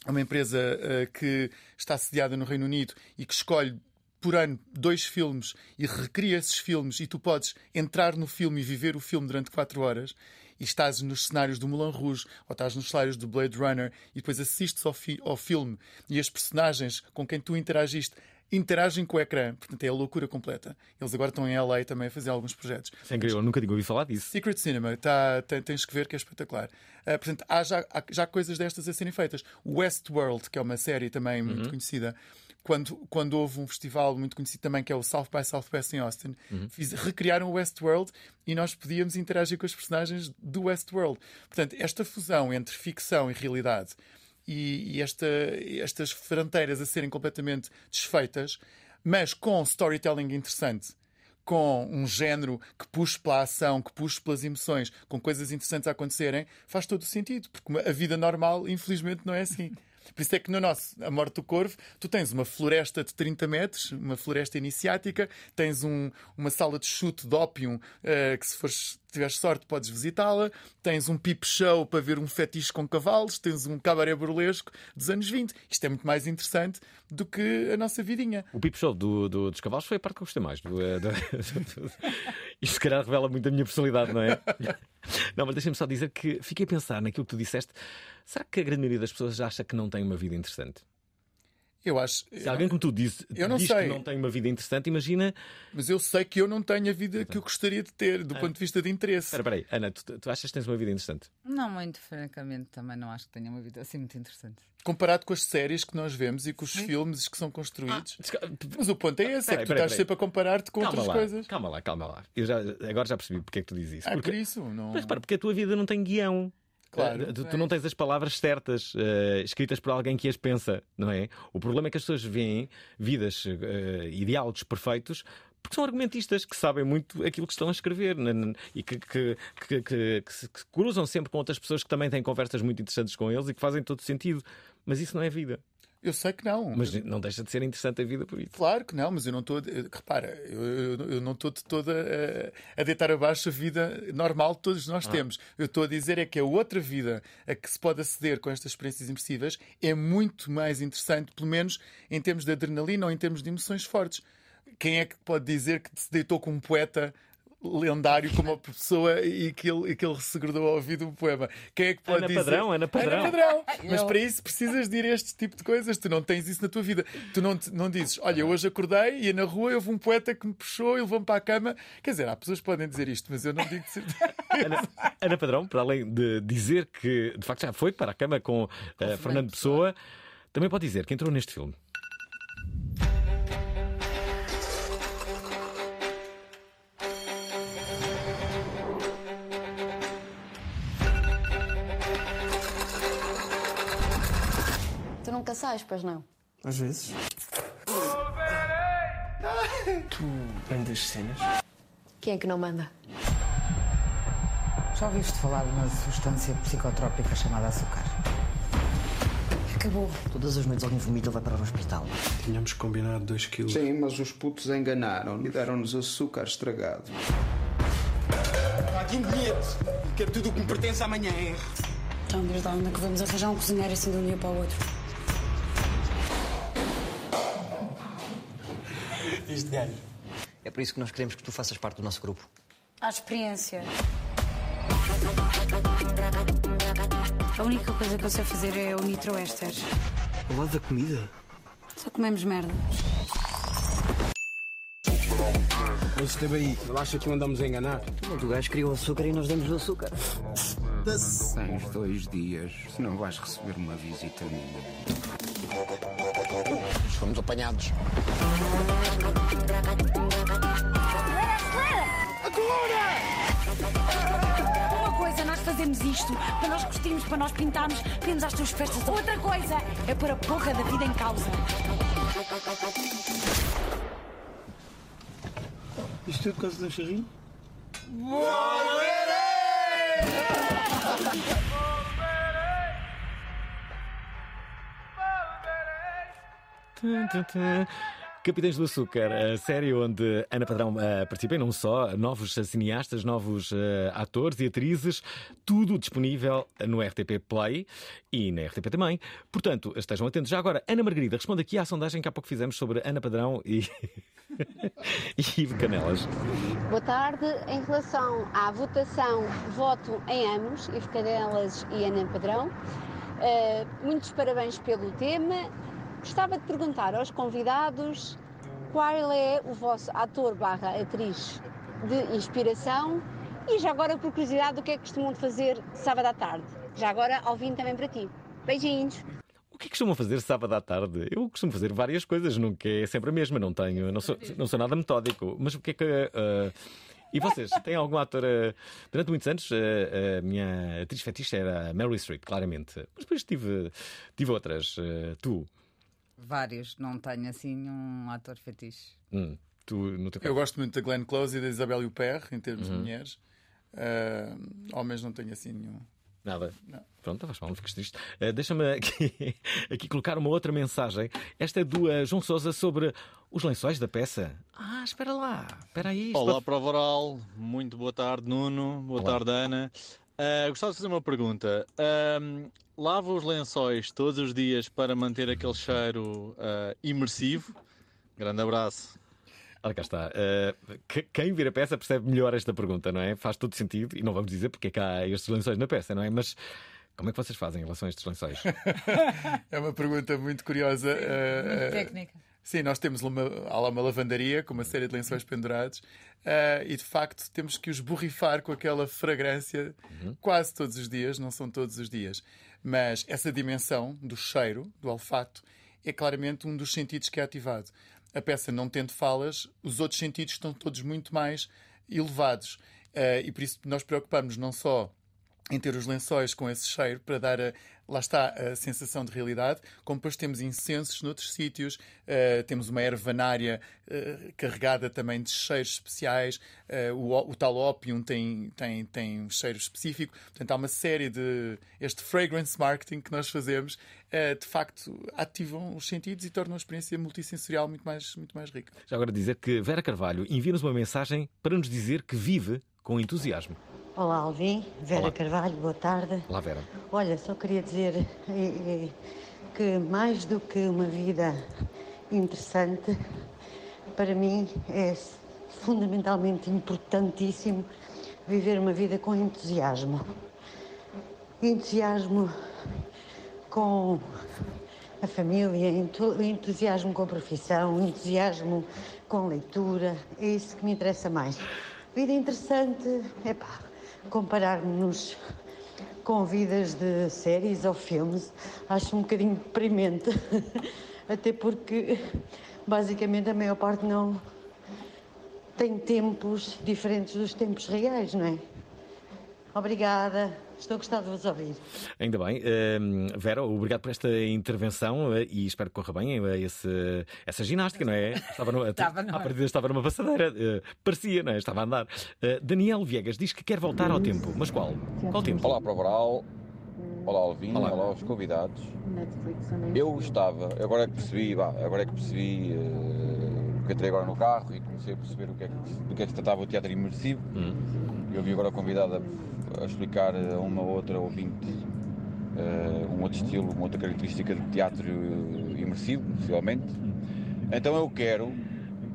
uma empresa eh, que está sediada no Reino Unido e que escolhe por ano dois filmes e recria esses filmes e tu podes entrar no filme e viver o filme durante quatro horas e estás nos cenários do Moulin Rouge ou estás nos cenários do Blade Runner e depois assistes ao, fi- ao filme e as personagens com quem tu interagiste interagem com o ecrã. Portanto, é a loucura completa. Eles agora estão em LA também a fazer alguns projetos. Isso é incrível, eu nunca tinha ouvido falar disso. Secret Cinema, tá, tens que ver que é espetacular. Ah, portanto, há já, há já coisas destas a serem feitas. Westworld, que é uma série também muito Uhum. conhecida, quando, quando houve um festival muito conhecido também, que é o South by Southwest em Austin, Uhum. fiz- recriaram o Westworld e nós podíamos interagir com os personagens do Westworld. Portanto, esta fusão entre ficção e realidade e, e esta, estas fronteiras a serem completamente desfeitas, mas com storytelling interessante com um género que puxe pela ação, que puxe pelas emoções, com coisas interessantes a acontecerem, faz todo o sentido, porque a vida normal, infelizmente, não é assim. Por isso é que no nosso A Morte do Corvo, tu tens uma floresta de 30 metros, uma floresta iniciática, tens um- uma sala de chute de ópio eh, que, se fores, tiveres sorte, podes visitá-la, tens um peep show para ver um fetiche com cavalos, tens um cabaré burlesco dos anos 20. Isto é muito mais interessante do que a nossa vidinha. O Pip Show do, do- dos cavalos foi a parte que eu gostei mais. Do, eh, da- Isto se calhar revela muito a minha personalidade, não é? Não, mas deixa-me só dizer que fiquei a pensar naquilo que tu disseste. Será que a grande maioria das pessoas acha que não tem uma vida interessante? Eu acho. Se alguém como tu diz, Eu não diz sei. que não tem uma vida interessante, imagina. Mas eu sei que eu não tenho a vida que eu gostaria de ter, do Ah. ponto de vista de interesse. Espera, espera aí, Ana, tu, tu achas que tens uma vida interessante? Não, muito francamente, também não acho que tenha uma vida assim muito interessante. Comparado com as séries que nós vemos e com os filmes que são construídos. Mas o ponto é esse, é Ah, Espera aí, que tu espera aí, estás sempre a comparar-te com calma outras lá, coisas. Calma lá, calma lá. Eu já, agora já percebi porque é que tu dizes isso. Ah, porque, por isso, não- Mas repara, porque a tua vida não tem guião. Claro. Eh, tu, tu não tens as palavras certas, eh, escritas por alguém que as pensa, não é? O problema é que as pessoas veem vidas eh, ideais, perfeitos, porque são argumentistas que sabem muito aquilo que estão a escrever n- n- e que, que- que- que- que se que se cruzam sempre com outras pessoas que também têm conversas muito interessantes com eles e que fazem todo sentido. Mas isso não é vida. Eu sei que não. Mas não deixa de ser interessante a vida por isso. Claro que não, mas eu não estou. Repara, eu, eu- eu não estou de toda a, a deitar abaixo a vida normal que todos nós Ah. temos. Eu estou a dizer é que a outra vida a que se pode aceder com estas experiências imersivas é muito mais interessante, pelo menos em termos de adrenalina ou em termos de emoções fortes. Quem é que pode dizer que se deitou com um poeta lendário como uma pessoa e que ele, e que ele segredou ao ouvido um poema? Quem é que pode Ana dizer? Padrão, Ana Padrão. Ana Padrão. Mas para isso precisas de ir a este tipo de coisas. Tu não tens isso na tua vida. Tu não, não dizes, olha, hoje acordei e na rua houve um poeta que me puxou e levou-me para a cama. Quer dizer, há pessoas que podem dizer isto, mas eu não digo de certeza. Ana, Ana Padrão, para além de dizer que de facto já foi para a cama com, eh, Fernando Pessoa, também pode dizer que entrou neste filme. Nunca sais, pois não? Às vezes. Tu vendes cenas? Quem é que não manda? Já ouviste falar de uma substância psicotrópica chamada açúcar? Acabou. Todas as noites alguém vomita ou vai para o hospital. Tínhamos combinado 2 quilos. Sim, mas os putos enganaram e deram-nos açúcar estragado. Há aqui um bilhete. Quero tudo o que me pertence amanhã. Então, desde lá onde é que vamos arranjar um cozinheiro assim de um dia para o outro? Ganho. É por isso que nós queremos que tu faças parte do nosso grupo. À experiência. A única coisa que eu sei fazer é o nitroéster. Ao lado da comida. Só comemos merda. Mas esteve aí. Ele acha que o andamos a enganar? O gajo criou açúcar e nós damos o açúcar. Tens dois dias, se não vais receber uma visita minha. Fomos apanhados. Uma coisa, nós fazemos isto para nós curtirmos, para nós pintarmos, para irmos às tuas festas. Outra coisa é pôr a porra da vida em causa. Isto tudo por causa de um charrinho? Tum, Capitães do Açúcar, a série onde Ana Padrão eh, participa e não só, novos cineastas, novos eh, atores e atrizes, tudo disponível no RTP Play e na RTP também. Portanto, estejam atentos. Já agora, Ana Margarida, responde aqui à sondagem que há pouco fizemos sobre Ana Padrão e, e Ivo Canelas. Boa tarde. Em relação à votação, voto em ambos, Ivo Canelas e Ana Padrão. Eh, muitos parabéns pelo tema. Gostava de perguntar aos convidados qual é o vosso ator barra atriz de inspiração e já agora, por curiosidade, o que é que costumam fazer sábado à tarde? Já agora, Alvin também para ti. Beijinhos. O que é que costumam fazer sábado à tarde? Eu costumo fazer várias coisas, nunca é sempre a mesma, não tenho, não sou, não sou nada metódico. Mas o que é que. eh, e vocês, têm algum ator? eh, durante muitos anos, eh, a minha atriz fetiche era a Meryl Streep, claramente. Mas depois tive, tive outras. tu, Vários, não tenho assim um ator fetiche. Hum, tu no teu Eu gosto muito da Glenn Close e da Isabelle Huppert, em termos Uhum. de mulheres. Ah, homens não tenho assim nenhum. Nada. Não. Pronto, faz mal, não fiques triste. Eh, Deixa-me aqui, aqui colocar uma outra mensagem. Esta é do eh, João Sousa sobre os lençóis da peça. Ah, espera lá. Espera aí. Olá, pode- Prova Oral. Muito boa tarde, Nuno. Boa Olá. tarde, Ana. Ah, gostava de fazer uma pergunta. Ahm, lava os lençóis todos os dias para manter aquele cheiro ah, imersivo? Grande abraço. Ora, cá está. Eh, que- quem vir a peça percebe melhor esta pergunta, não é? Faz todo sentido, e não vamos dizer porque é que há estes lençóis na peça, não é? Mas Como é que vocês fazem em relação a estes lençóis? é uma pergunta muito curiosa. Muito Uh, uh, técnica. Sim, nós temos uma, há lá uma lavandaria com uma série de lençóis pendurados uh, e de facto temos que os borrifar com aquela fragrância quase todos os dias, não são todos os dias. Mas essa dimensão do cheiro, do olfato, é claramente um dos sentidos que é ativado. A peça não tendo falas, os outros sentidos estão todos muito mais elevados. Uh, e por isso nós preocupamos não só em ter os lençóis com esse cheiro para dar a, lá está a sensação de realidade, como depois temos incensos noutros sítios, uh, temos uma ervanária uh, carregada também de cheiros especiais, uh, o, o, tal ópium tem, tem, tem um cheiro específico, portanto há uma série de este fragrance marketing que nós fazemos de facto ativam os sentidos e tornam a experiência multissensorial muito mais, muito mais rica. Já agora dizer que Vera Carvalho envia-nos uma mensagem para nos dizer que vive com entusiasmo. Olá, Alvin. Vera Olá. Carvalho, boa tarde. Olá, Vera. Olha, só queria dizer eh, eh, que mais do que uma vida interessante, para mim é fundamentalmente importantíssimo viver uma vida com entusiasmo. Entusiasmo com a família, entu- entusiasmo com a profissão, entusiasmo com leitura, é isso que me interessa mais. Vida interessante, é pá, comparar-nos com vidas de séries ou filmes, acho um bocadinho deprimente. Até porque, basicamente, a maior parte não tem tempos diferentes dos tempos reais, não é? Obrigada, estou a gostar de vos ouvir. Ainda bem. Ehm, Vera, obrigado por esta intervenção eh, e espero que corra bem eh, esse, essa ginástica, não é? Estava, no, Estava, não à partida estava numa passadeira. eh, parecia, não é? Estava a andar. Daniel Viegas diz que quer voltar ao tempo. Mas qual? Qual tempo? Olá, Provaral. Olá, Alvin. Olá. Olá. aos convidados. Eu estava, agora é que percebi, agora é que percebi, porque entrei agora no carro e comecei a perceber o que é que, do que é que se tratava o teatro imersivo. Eu vi agora convidado a, explicar a uma ou outra ouvinte eh, um outro estilo, uma outra característica de teatro eh, imersivo, possivelmente. Então eu quero,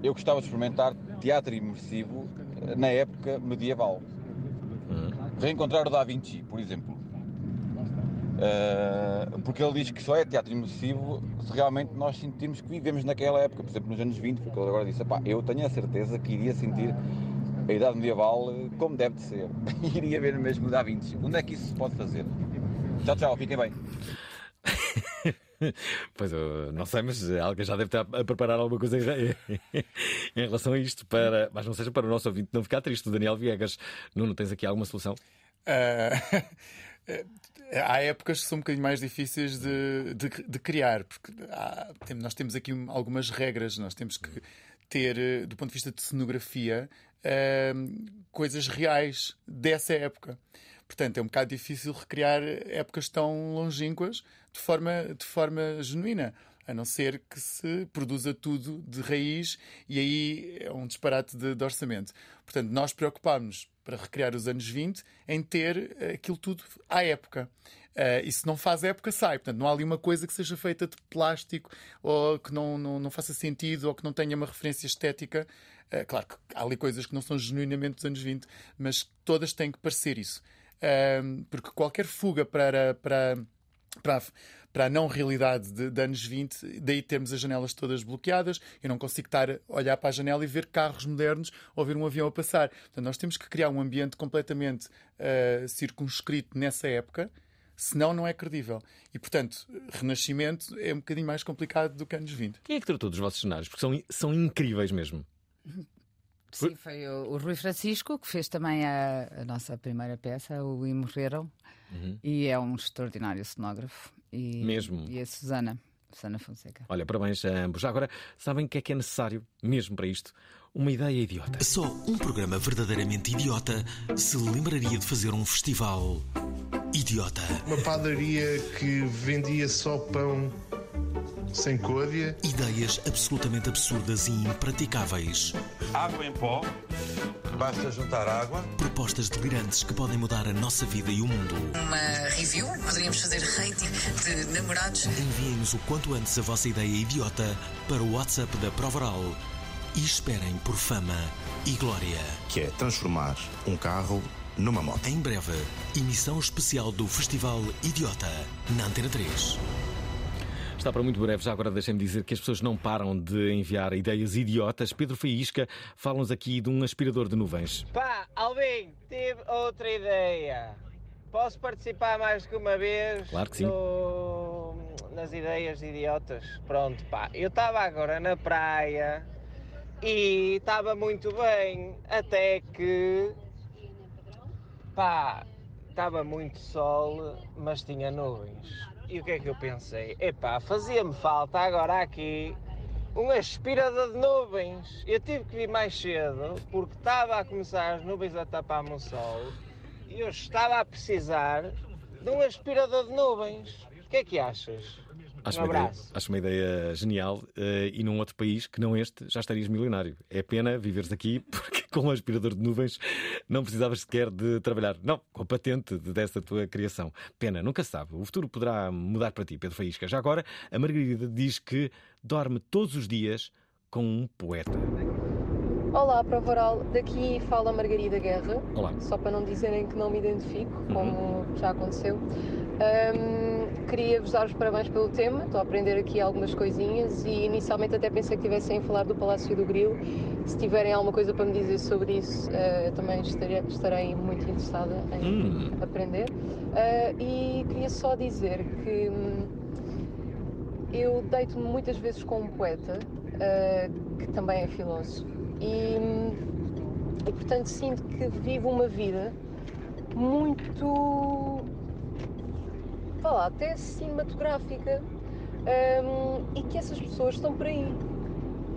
eu gostava de experimentar teatro imersivo eh, na época medieval. Reencontrar o Da Vinci, por exemplo. Uh, porque ele diz que só é teatro imersivo se realmente nós sentirmos que vivemos naquela época, por exemplo, nos anos 20, porque ele agora disse: "Epá, eu tenho a certeza que iria sentir a idade medieval como deve de ser. iria ver mesmo o Da Vinci. Onde é que isso se pode fazer? Tchau, tchau, fiquem bem. Pois eu não sei, mas alguém já deve estar a preparar alguma coisa em, em relação a isto, para, mas não seja para o nosso ouvinte não ficar triste. O Daniel Viegas, Nuno, tens aqui alguma solução? Ah, há épocas que são um bocadinho mais difíceis de, de, de criar, porque há- nós temos aqui um- algumas regras, nós temos que ter, eh, do ponto de vista de cenografia, ahm, coisas reais dessa época. Portanto, é um bocado difícil recriar épocas tão longínquas de forma, de forma genuína. A não ser que se produza tudo de raiz e aí é um disparate de, de orçamento. Portanto, nós preocupámos para recriar os anos 20 em ter aquilo tudo à época. Eh, e se não faz época, sai. Portanto, não há ali uma coisa que seja feita de plástico ou que não, não, não faça sentido ou que não tenha uma referência estética. Eh, claro que há ali coisas que não são genuinamente dos anos 20, mas todas têm que parecer isso. Porque qualquer fuga para, para, para, a- para a não realidade de, de anos 20, daí temos as janelas todas bloqueadas. Eu não consigo estar a olhar para a janela e ver carros modernos ou ver um avião a passar. Portanto, nós temos que criar um ambiente completamente ah, circunscrito nessa época. Senão, não é credível. E, portanto, Renascimento é um bocadinho mais complicado do que anos 20. Quem é que tratou dos vossos cenários? Porque são, são incríveis mesmo. Sim, foi o, o Rui Francisco que fez também a, a nossa primeira peça, o E Morreram, Uhum. e é um extraordinário cenógrafo. E, Mesmo. E a Susana, Susana Fonseca. Olha, parabéns a ambos. Já agora, sabem o que é que é necessário, mesmo para isto? Uma ideia idiota. Só um programa verdadeiramente idiota se lembraria de fazer um festival idiota. Uma padaria que vendia só pão sem côdea. Ideias absolutamente absurdas e impraticáveis. Água em pó. Basta juntar água. Propostas delirantes que podem mudar a nossa vida e o mundo. Uma review, poderíamos fazer rating de namorados. Enviem-nos o quanto antes a vossa ideia idiota para o WhatsApp da Provaral e esperem por fama e glória. Que é transformar um carro numa moto. Em breve, emissão especial do Festival Idiota, na Antena 3. Está para muito breve, já agora deixem-me dizer que as pessoas não param de enviar ideias idiotas. Pedro Faísca fala-nos aqui de um aspirador de nuvens. Pá, Alvin, tive outra ideia. Posso participar mais que uma vez? Claro que sim. No... Nas ideias idiotas. Pronto, pá. Eu estava agora na praia e estava muito bem, até que. pá, estava muito sol, mas tinha nuvens. E o que é que eu pensei? Epá, fazia-me falta agora aqui um aspirador de nuvens. Eu tive que vir mais cedo porque estava a começar as nuvens a tapar-me o sol e eu estava a precisar de um aspirador de nuvens. O que é que achas? Acho, um uma, ideia, acho uma ideia genial uh, e num outro país que não este já estarias milionário. É pena viveres aqui porque com um aspirador de nuvens não precisavas sequer de trabalhar. Não, com a patente dessa tua criação. Pena, nunca se sabe. O futuro poderá mudar para ti, Pedro Faísca. Já agora, a Margarida diz que dorme todos os dias com um poeta. Olá, Prova Oral. Daqui fala Margarida Guerra. Olá. Só para não dizerem que não me identifico, como já aconteceu. Ahm, Queria-vos dar os parabéns pelo tema. Estou a aprender aqui algumas coisinhas e inicialmente até pensei que tivessem a falar do Palácio do Grilo. Se tiverem alguma coisa para me dizer sobre isso, eu também estarei, estarei muito interessada em Hum. aprender. Ah, e queria só dizer que hum, eu deito-me muitas vezes com um poeta ah, que também é filósofo e, e portanto sinto que vivo uma vida muito vá lá, até cinematográfica hum, e que essas pessoas estão por aí.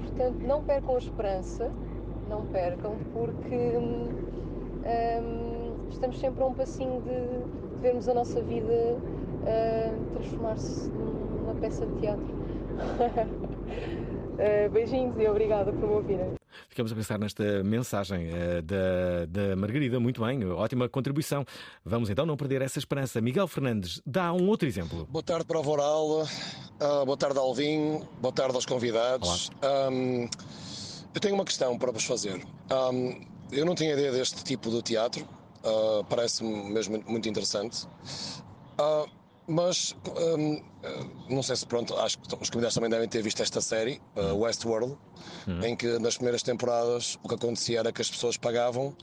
Portanto, não percam a esperança, não percam, porque hum, hum, estamos sempre a um passinho de, de vermos a nossa vida hum, transformar-se numa peça de teatro. Uh, beijinhos e obrigada por me ouvirem. Ficamos a pensar nesta mensagem eh, da, da Margarida. Muito bem, ótima contribuição. Vamos então não perder essa esperança. Miguel Fernandes dá um outro exemplo. Boa tarde para o Voral, ah, boa tarde Alvin, boa tarde aos convidados. Ahm, eu tenho uma questão para vos fazer. Ahm, eu não tinha ideia deste tipo de teatro, ah, parece-me mesmo muito interessante. Mas ahm, ah, não sei se pronto, acho que os convidados também devem ter visto esta série, ah, Westworld, em que nas primeiras temporadas o que acontecia era que as pessoas pagavam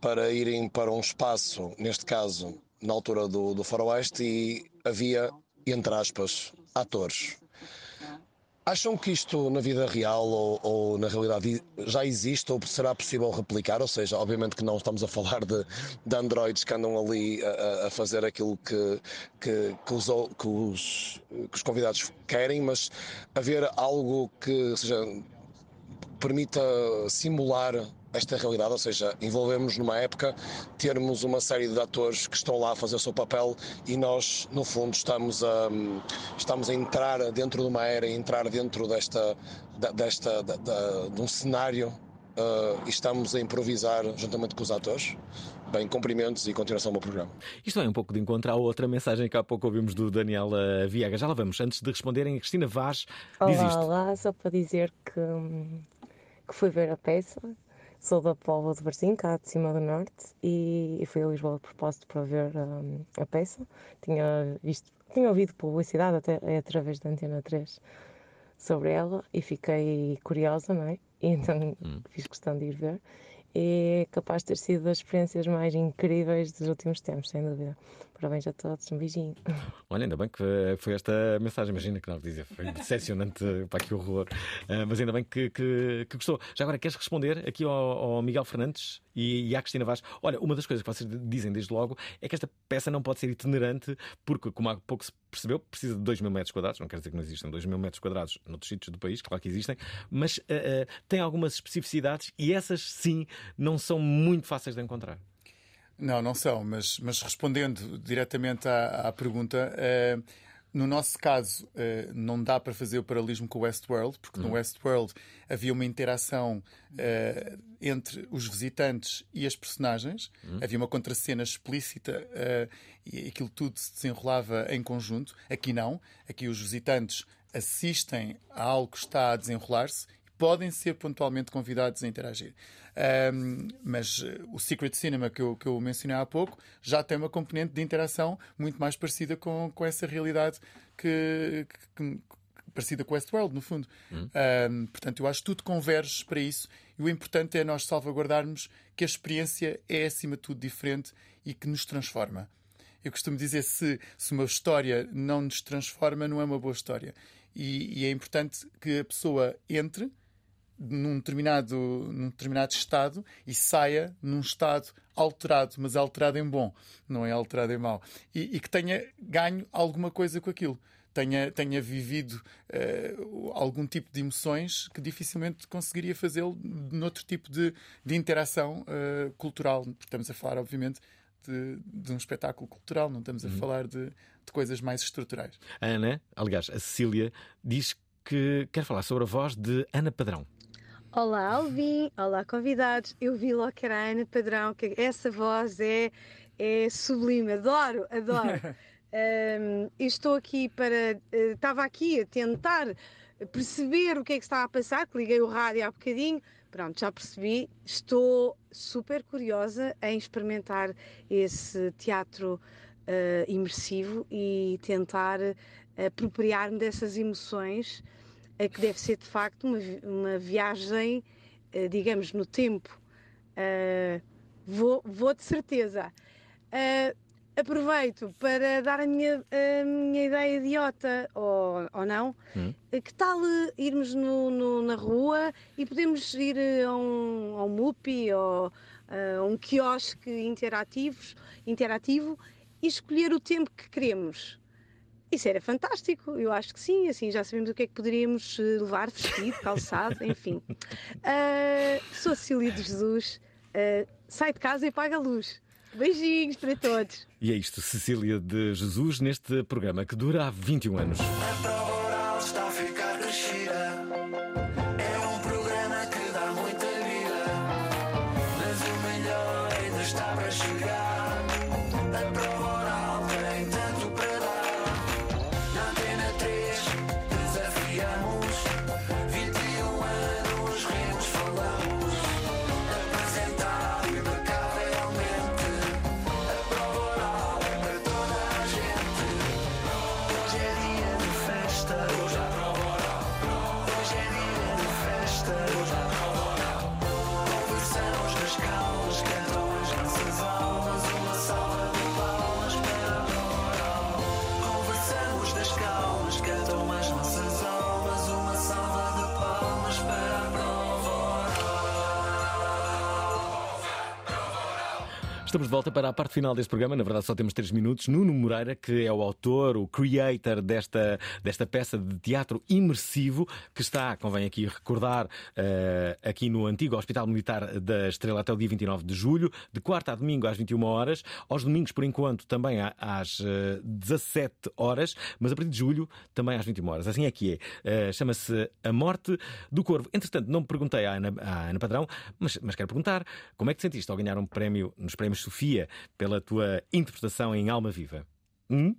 para irem para um espaço, neste caso na altura do, do faroeste, e havia, entre aspas, atores. Acham que isto na vida real ou, ou na realidade já existe ou será possível replicar? Ou seja, obviamente que não estamos a falar de, de androides que andam ali a, a fazer aquilo que, que, que, os, que, os, que os convidados querem, mas haver algo que seja, permita simular esta realidade, ou seja, envolvemos numa época termos uma série de atores que estão lá a fazer o seu papel e nós, no fundo, estamos a, estamos a entrar dentro de uma era, a entrar dentro desta, desta, da- da- de um cenário uh, e estamos a improvisar juntamente com os atores. Bem, cumprimentos e continuação do meu programa. Isto é um pouco de encontro à outra mensagem que há pouco ouvimos do Daniel eh, Viega. Já lá vamos. Antes de responderem, a Cristina Vaz diz Olá, isto. olá, só para dizer que, hum, que fui ver a peça. Sou da Póvoa de Varzim, cá de cima do Norte, e, e fui a Lisboa de propósito para ver hum, a peça. Tinha, visto, tinha ouvido publicidade até é através da Antena 3 sobre ela e fiquei curiosa, não é? E então fiz questão de ir ver. E é capaz de ter sido das experiências mais incríveis dos últimos tempos, sem dúvida. Parabéns a todos, um beijinho. Olha, ainda bem que foi- esta mensagem. Imagina que não dizia, foi decepcionante, pá, que horror. Ah, mas ainda bem que, que- que gostou. Já agora, queres responder aqui ao, ao Miguel Fernandes e, e à Cristina Vaz? Olha, uma das coisas que vocês dizem desde logo é que esta peça não pode ser itinerante, porque, como há pouco se percebeu, precisa de 2 mil metros quadrados. Não quer dizer que não existem 2 mil metros quadrados noutros sítios do país, claro que existem, mas ah, ah, tem algumas especificidades e essas, sim, não são muito fáceis de encontrar. Não, não são, mas, mas respondendo diretamente à, à pergunta, eh, no nosso caso, eh, não dá para fazer o paralelismo com o Westworld, porque no Uhum. Westworld havia uma interação eh, entre os visitantes e as personagens, Uhum. havia uma contracena explícita e aquilo tudo se desenrolava em conjunto. Aqui não, aqui os visitantes assistem a algo que está a desenrolar-se podem ser pontualmente convidados a interagir. Um, mas uh, o Secret Cinema que eu, que eu mencionei há pouco já tem uma componente de interação muito mais parecida com, com essa realidade que, que, que parecida com Westworld, no fundo. Hum. Um, portanto, eu acho que tudo converge para isso e o importante é nós salvaguardarmos que a experiência é, acima de tudo, diferente e que nos transforma. Eu costumo dizer se, se uma história não nos transforma, não é uma boa história. E, e é importante que a pessoa entre num determinado, num determinado estado e saia num estado alterado, mas alterado em bom, não é alterado em mau. E, e que tenha ganho alguma coisa com aquilo tenha, tenha vivido uh, algum tipo de emoções que dificilmente conseguiria fazê-lo noutro tipo de, de interação uh, cultural. Estamos a falar, obviamente, de, de, um espetáculo cultural, não estamos a Uhum. falar de, de coisas mais estruturais. A Ana, aliás, a Cecília, diz que quer falar sobre a voz de Ana Padrão. Olá, Alvin. Olá, convidados. Eu vi logo que era Ana Padrão, que essa voz é, é sublime. Adoro, adoro. Um, estou aqui para. eh, Estava aqui a tentar perceber o que é que estava a passar, que liguei o rádio há bocadinho. Pronto, já percebi. Estou super curiosa em experimentar esse teatro eh, imersivo e tentar eh, apropriar-me dessas emoções, que deve ser de facto uma, uma viagem, eh, digamos, no tempo. Eh, vou, vou de certeza. Eh, aproveito para dar a minha, a minha ideia idiota, ou, ou não. Eh, Que tal irmos no- no- na rua e podemos ir a um, a um MUPI ou a um quiosque interativos, interativo e escolher o tempo que queremos? Isso era fantástico, eu acho que sim, assim já sabemos o que é que poderíamos eh, levar, vestido, calçado, enfim. Ah, sou Cecília de Jesus, ah, sai de casa e paga a luz. Beijinhos para todos. E é isto, Cecília de Jesus, neste programa que dura há 21 anos. Estamos de volta para a parte final deste programa. Na verdade, só temos três minutos. Nuno Moreira, que é o autor, o creator desta, desta peça de teatro imersivo, que está, convém aqui recordar, eh, aqui no antigo Hospital Militar da Estrela até o dia 29 de julho, de quarta a domingo às 21 horas, aos domingos, por enquanto, também às eh, 17 horas, mas a partir de julho também às 21 horas. Assim é que é. Eh, Chama-se A Morte do Corvo. Entretanto, não perguntei à Ana, à Ana Padrão, mas, mas quero perguntar como é que te sentiste ao ganhar um prémio nos prémios Sofia pela tua interpretação em Alma Viva? Hum?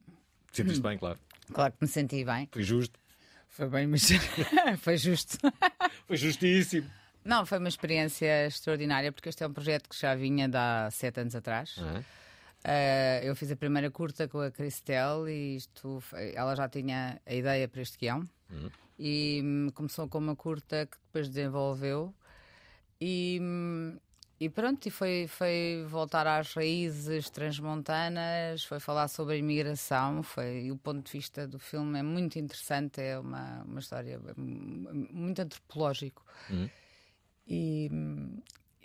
Sentiste bem, claro. Claro que me senti bem. Foi justo. Foi bem, mas foi justo. Foi justíssimo. Não, foi uma experiência extraordinária, porque este é um projeto que já vinha de há sete anos atrás. Eh, eu fiz a primeira curta com a Cristel e isto, ela já tinha a ideia para este guião. E hum, começou com uma curta que depois desenvolveu. E, hum, e pronto, e foi, foi voltar às raízes transmontanas, foi falar sobre a imigração. Foi, e o ponto de vista do filme é muito interessante, é uma, uma história hum, muito antropológico. E,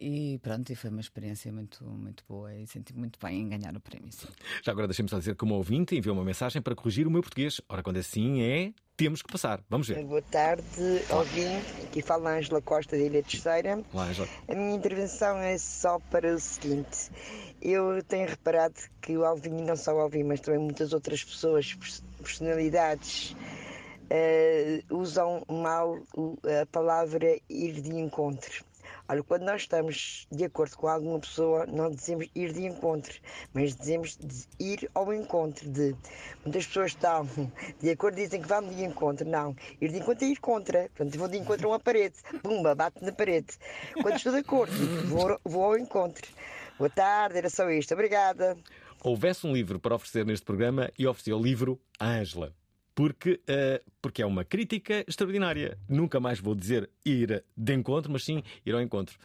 e pronto, e foi uma experiência muito, muito boa e senti muito bem em ganhar o prémio. Sim. Já agora deixem-me só dizer que uma ouvinte enviou uma mensagem para corrigir o meu português. Ora, quando assim é, temos que passar. Vamos ver. Boa tarde, ouvinte. Aqui fala a Ângela Costa da Ilha Terceira. Olá, Angela. A minha intervenção é só para o seguinte. Eu tenho reparado que o Alvin, não só o Alvin, mas também muitas outras pessoas, pers- personalidades, eh, usam mal a palavra ir de encontro. Olha, quando nós estamos de acordo com alguma pessoa, não dizemos ir de encontro, mas dizemos ir ao encontro de. Muitas pessoas estão de acordo dizem que vão de encontro. Não, ir de encontro é ir contra. Portanto, vou de encontro a uma parede. Pumba, bate na parede. Quando estou de acordo, vou, vou ao encontro. Boa tarde, era só isto. Obrigada. Houvesse um livro para oferecer neste programa e oferecia o livro Ângela. Porque, uh, porque é uma crítica extraordinária. Nunca mais vou dizer ir de encontro, mas sim ir ao encontro.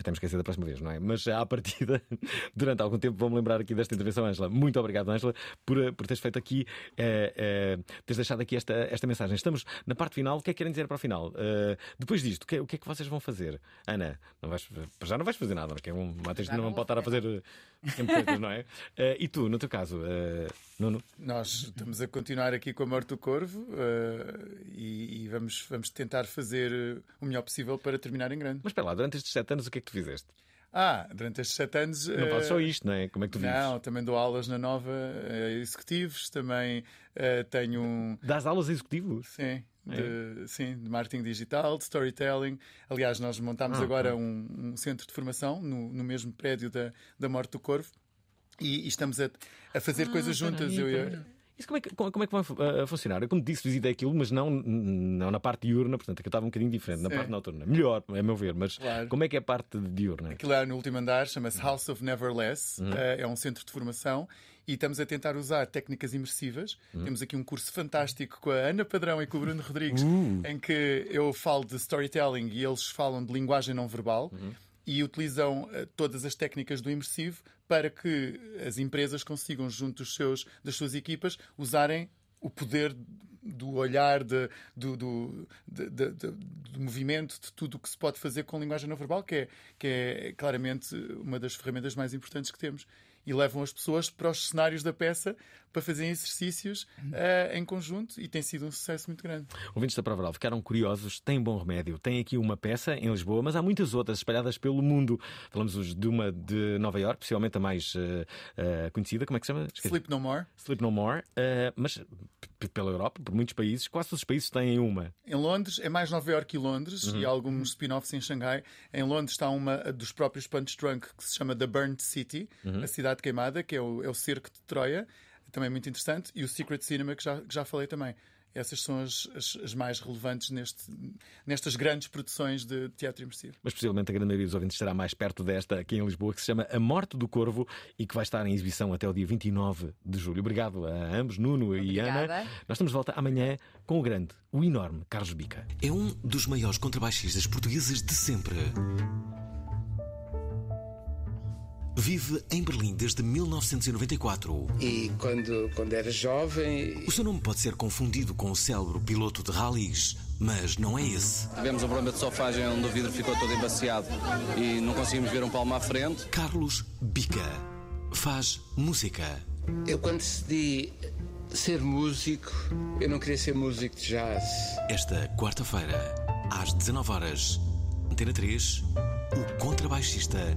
Até me esquecer da próxima vez, não é? Mas à partida, durante algum tempo, vou-me lembrar aqui desta intervenção, Ângela. Muito obrigado, Ângela, por, por teres feito aqui, eh, eh, teres deixado aqui esta, esta mensagem. Estamos na parte final. O que é que querem dizer para o final? Uh, depois disto, o que, é, o que, é que vocês vão fazer? Ana, não vais, já não vais fazer nada, porque é uma atriz não, não pode estar a fazer sempre coisas, não é? Uh, e tu, no teu caso, uh, Nuno? Nós estamos a continuar aqui com a Morte do Corvo e, e, vamos, vamos tentar fazer o melhor possível para terminar em grande. Mas espera lá, durante estes sete anos, o que é que tu fizeste? Ah, durante estes sete anos. Não uh, fazes só isto, não é? Como é que tu vives? Não, também dou aulas na Nova uh, Executivos, também uh, tenho um. Dás aulas a executivos? Sim. De, é. sim, de marketing digital, de storytelling. Aliás, nós montámos ah, agora um, um, centro de formação no, no mesmo prédio da, da Morte do Corvo e, e estamos a, a fazer ah, coisas juntas. eu e isso como é que, como é que vai uh, funcionar? Eu, como disse, visitei aquilo, mas não, não na parte diurna, portanto, aquilo estava um bocadinho diferente, na parte noturna. Melhor, é meu ver, mas claro. como é que é a parte diurna? Aquilo lá no último andar chama-se House of Neverless, uhum. uh, é um centro de formação e estamos a tentar usar técnicas imersivas. Uhum. Temos aqui um curso fantástico com a Ana Padrão e com o Bruno Rodrigues, uh. em que eu falo de storytelling e eles falam de linguagem não verbal. Uhum e utilizam uh, todas as técnicas do imersivo para que as empresas consigam, junto dos seus, das suas equipas, usarem o poder do olhar, de, do, do, de, de, do movimento, de tudo o que se pode fazer com linguagem não verbal, que é, que é claramente uma das ferramentas mais importantes que temos e levam as pessoas para os cenários da peça para fazerem exercícios uh, em conjunto e tem sido um sucesso muito grande. Ouvintes da Prova ficaram curiosos, tem bom remédio. Tem aqui uma peça em Lisboa, mas há muitas outras espalhadas pelo mundo. Falamos de uma de Nova York, possivelmente a mais uh, uh, conhecida, como é que se chama? Esqueci. Sleep No More. Sleep No More, mas pela Europa, por muitos países, quase todos os países têm uma. Em Londres, é mais Nova York e Londres, uhum. e alguns spin-offs em Xangai. Em Londres está uma dos próprios Punch Drunk que se chama The Burnt City, uhum. a cidade queimada, que é o, é o cerco de Troia também muito interessante, e o Secret Cinema, que já, que já falei também. Essas são as, as, as, mais relevantes neste, nestas grandes produções de teatro imersivo. Mas possivelmente a grande maioria dos ouvintes estará mais perto desta aqui em Lisboa, que se chama A Morte do Corvo e que vai estar em exibição até o dia 29 de julho. Obrigado a ambos, Nuno Obrigada. e Ana. Nós estamos de volta amanhã com o grande, o enorme Carlos Bica. É um dos maiores contrabaixistas portugueses de sempre. Vive em Berlim desde 1994. E quando, quando era jovem. O seu nome pode ser confundido com o célebre piloto de rallies, mas não é esse. Tivemos um problema de sofagem onde o vidro ficou todo embaciado e não conseguimos ver um palmo à frente. Carlos Bica faz música. Eu, quando decidi ser músico, eu não queria ser músico de jazz. Esta quarta-feira, às 19 horas, Antena 3, o contrabaixista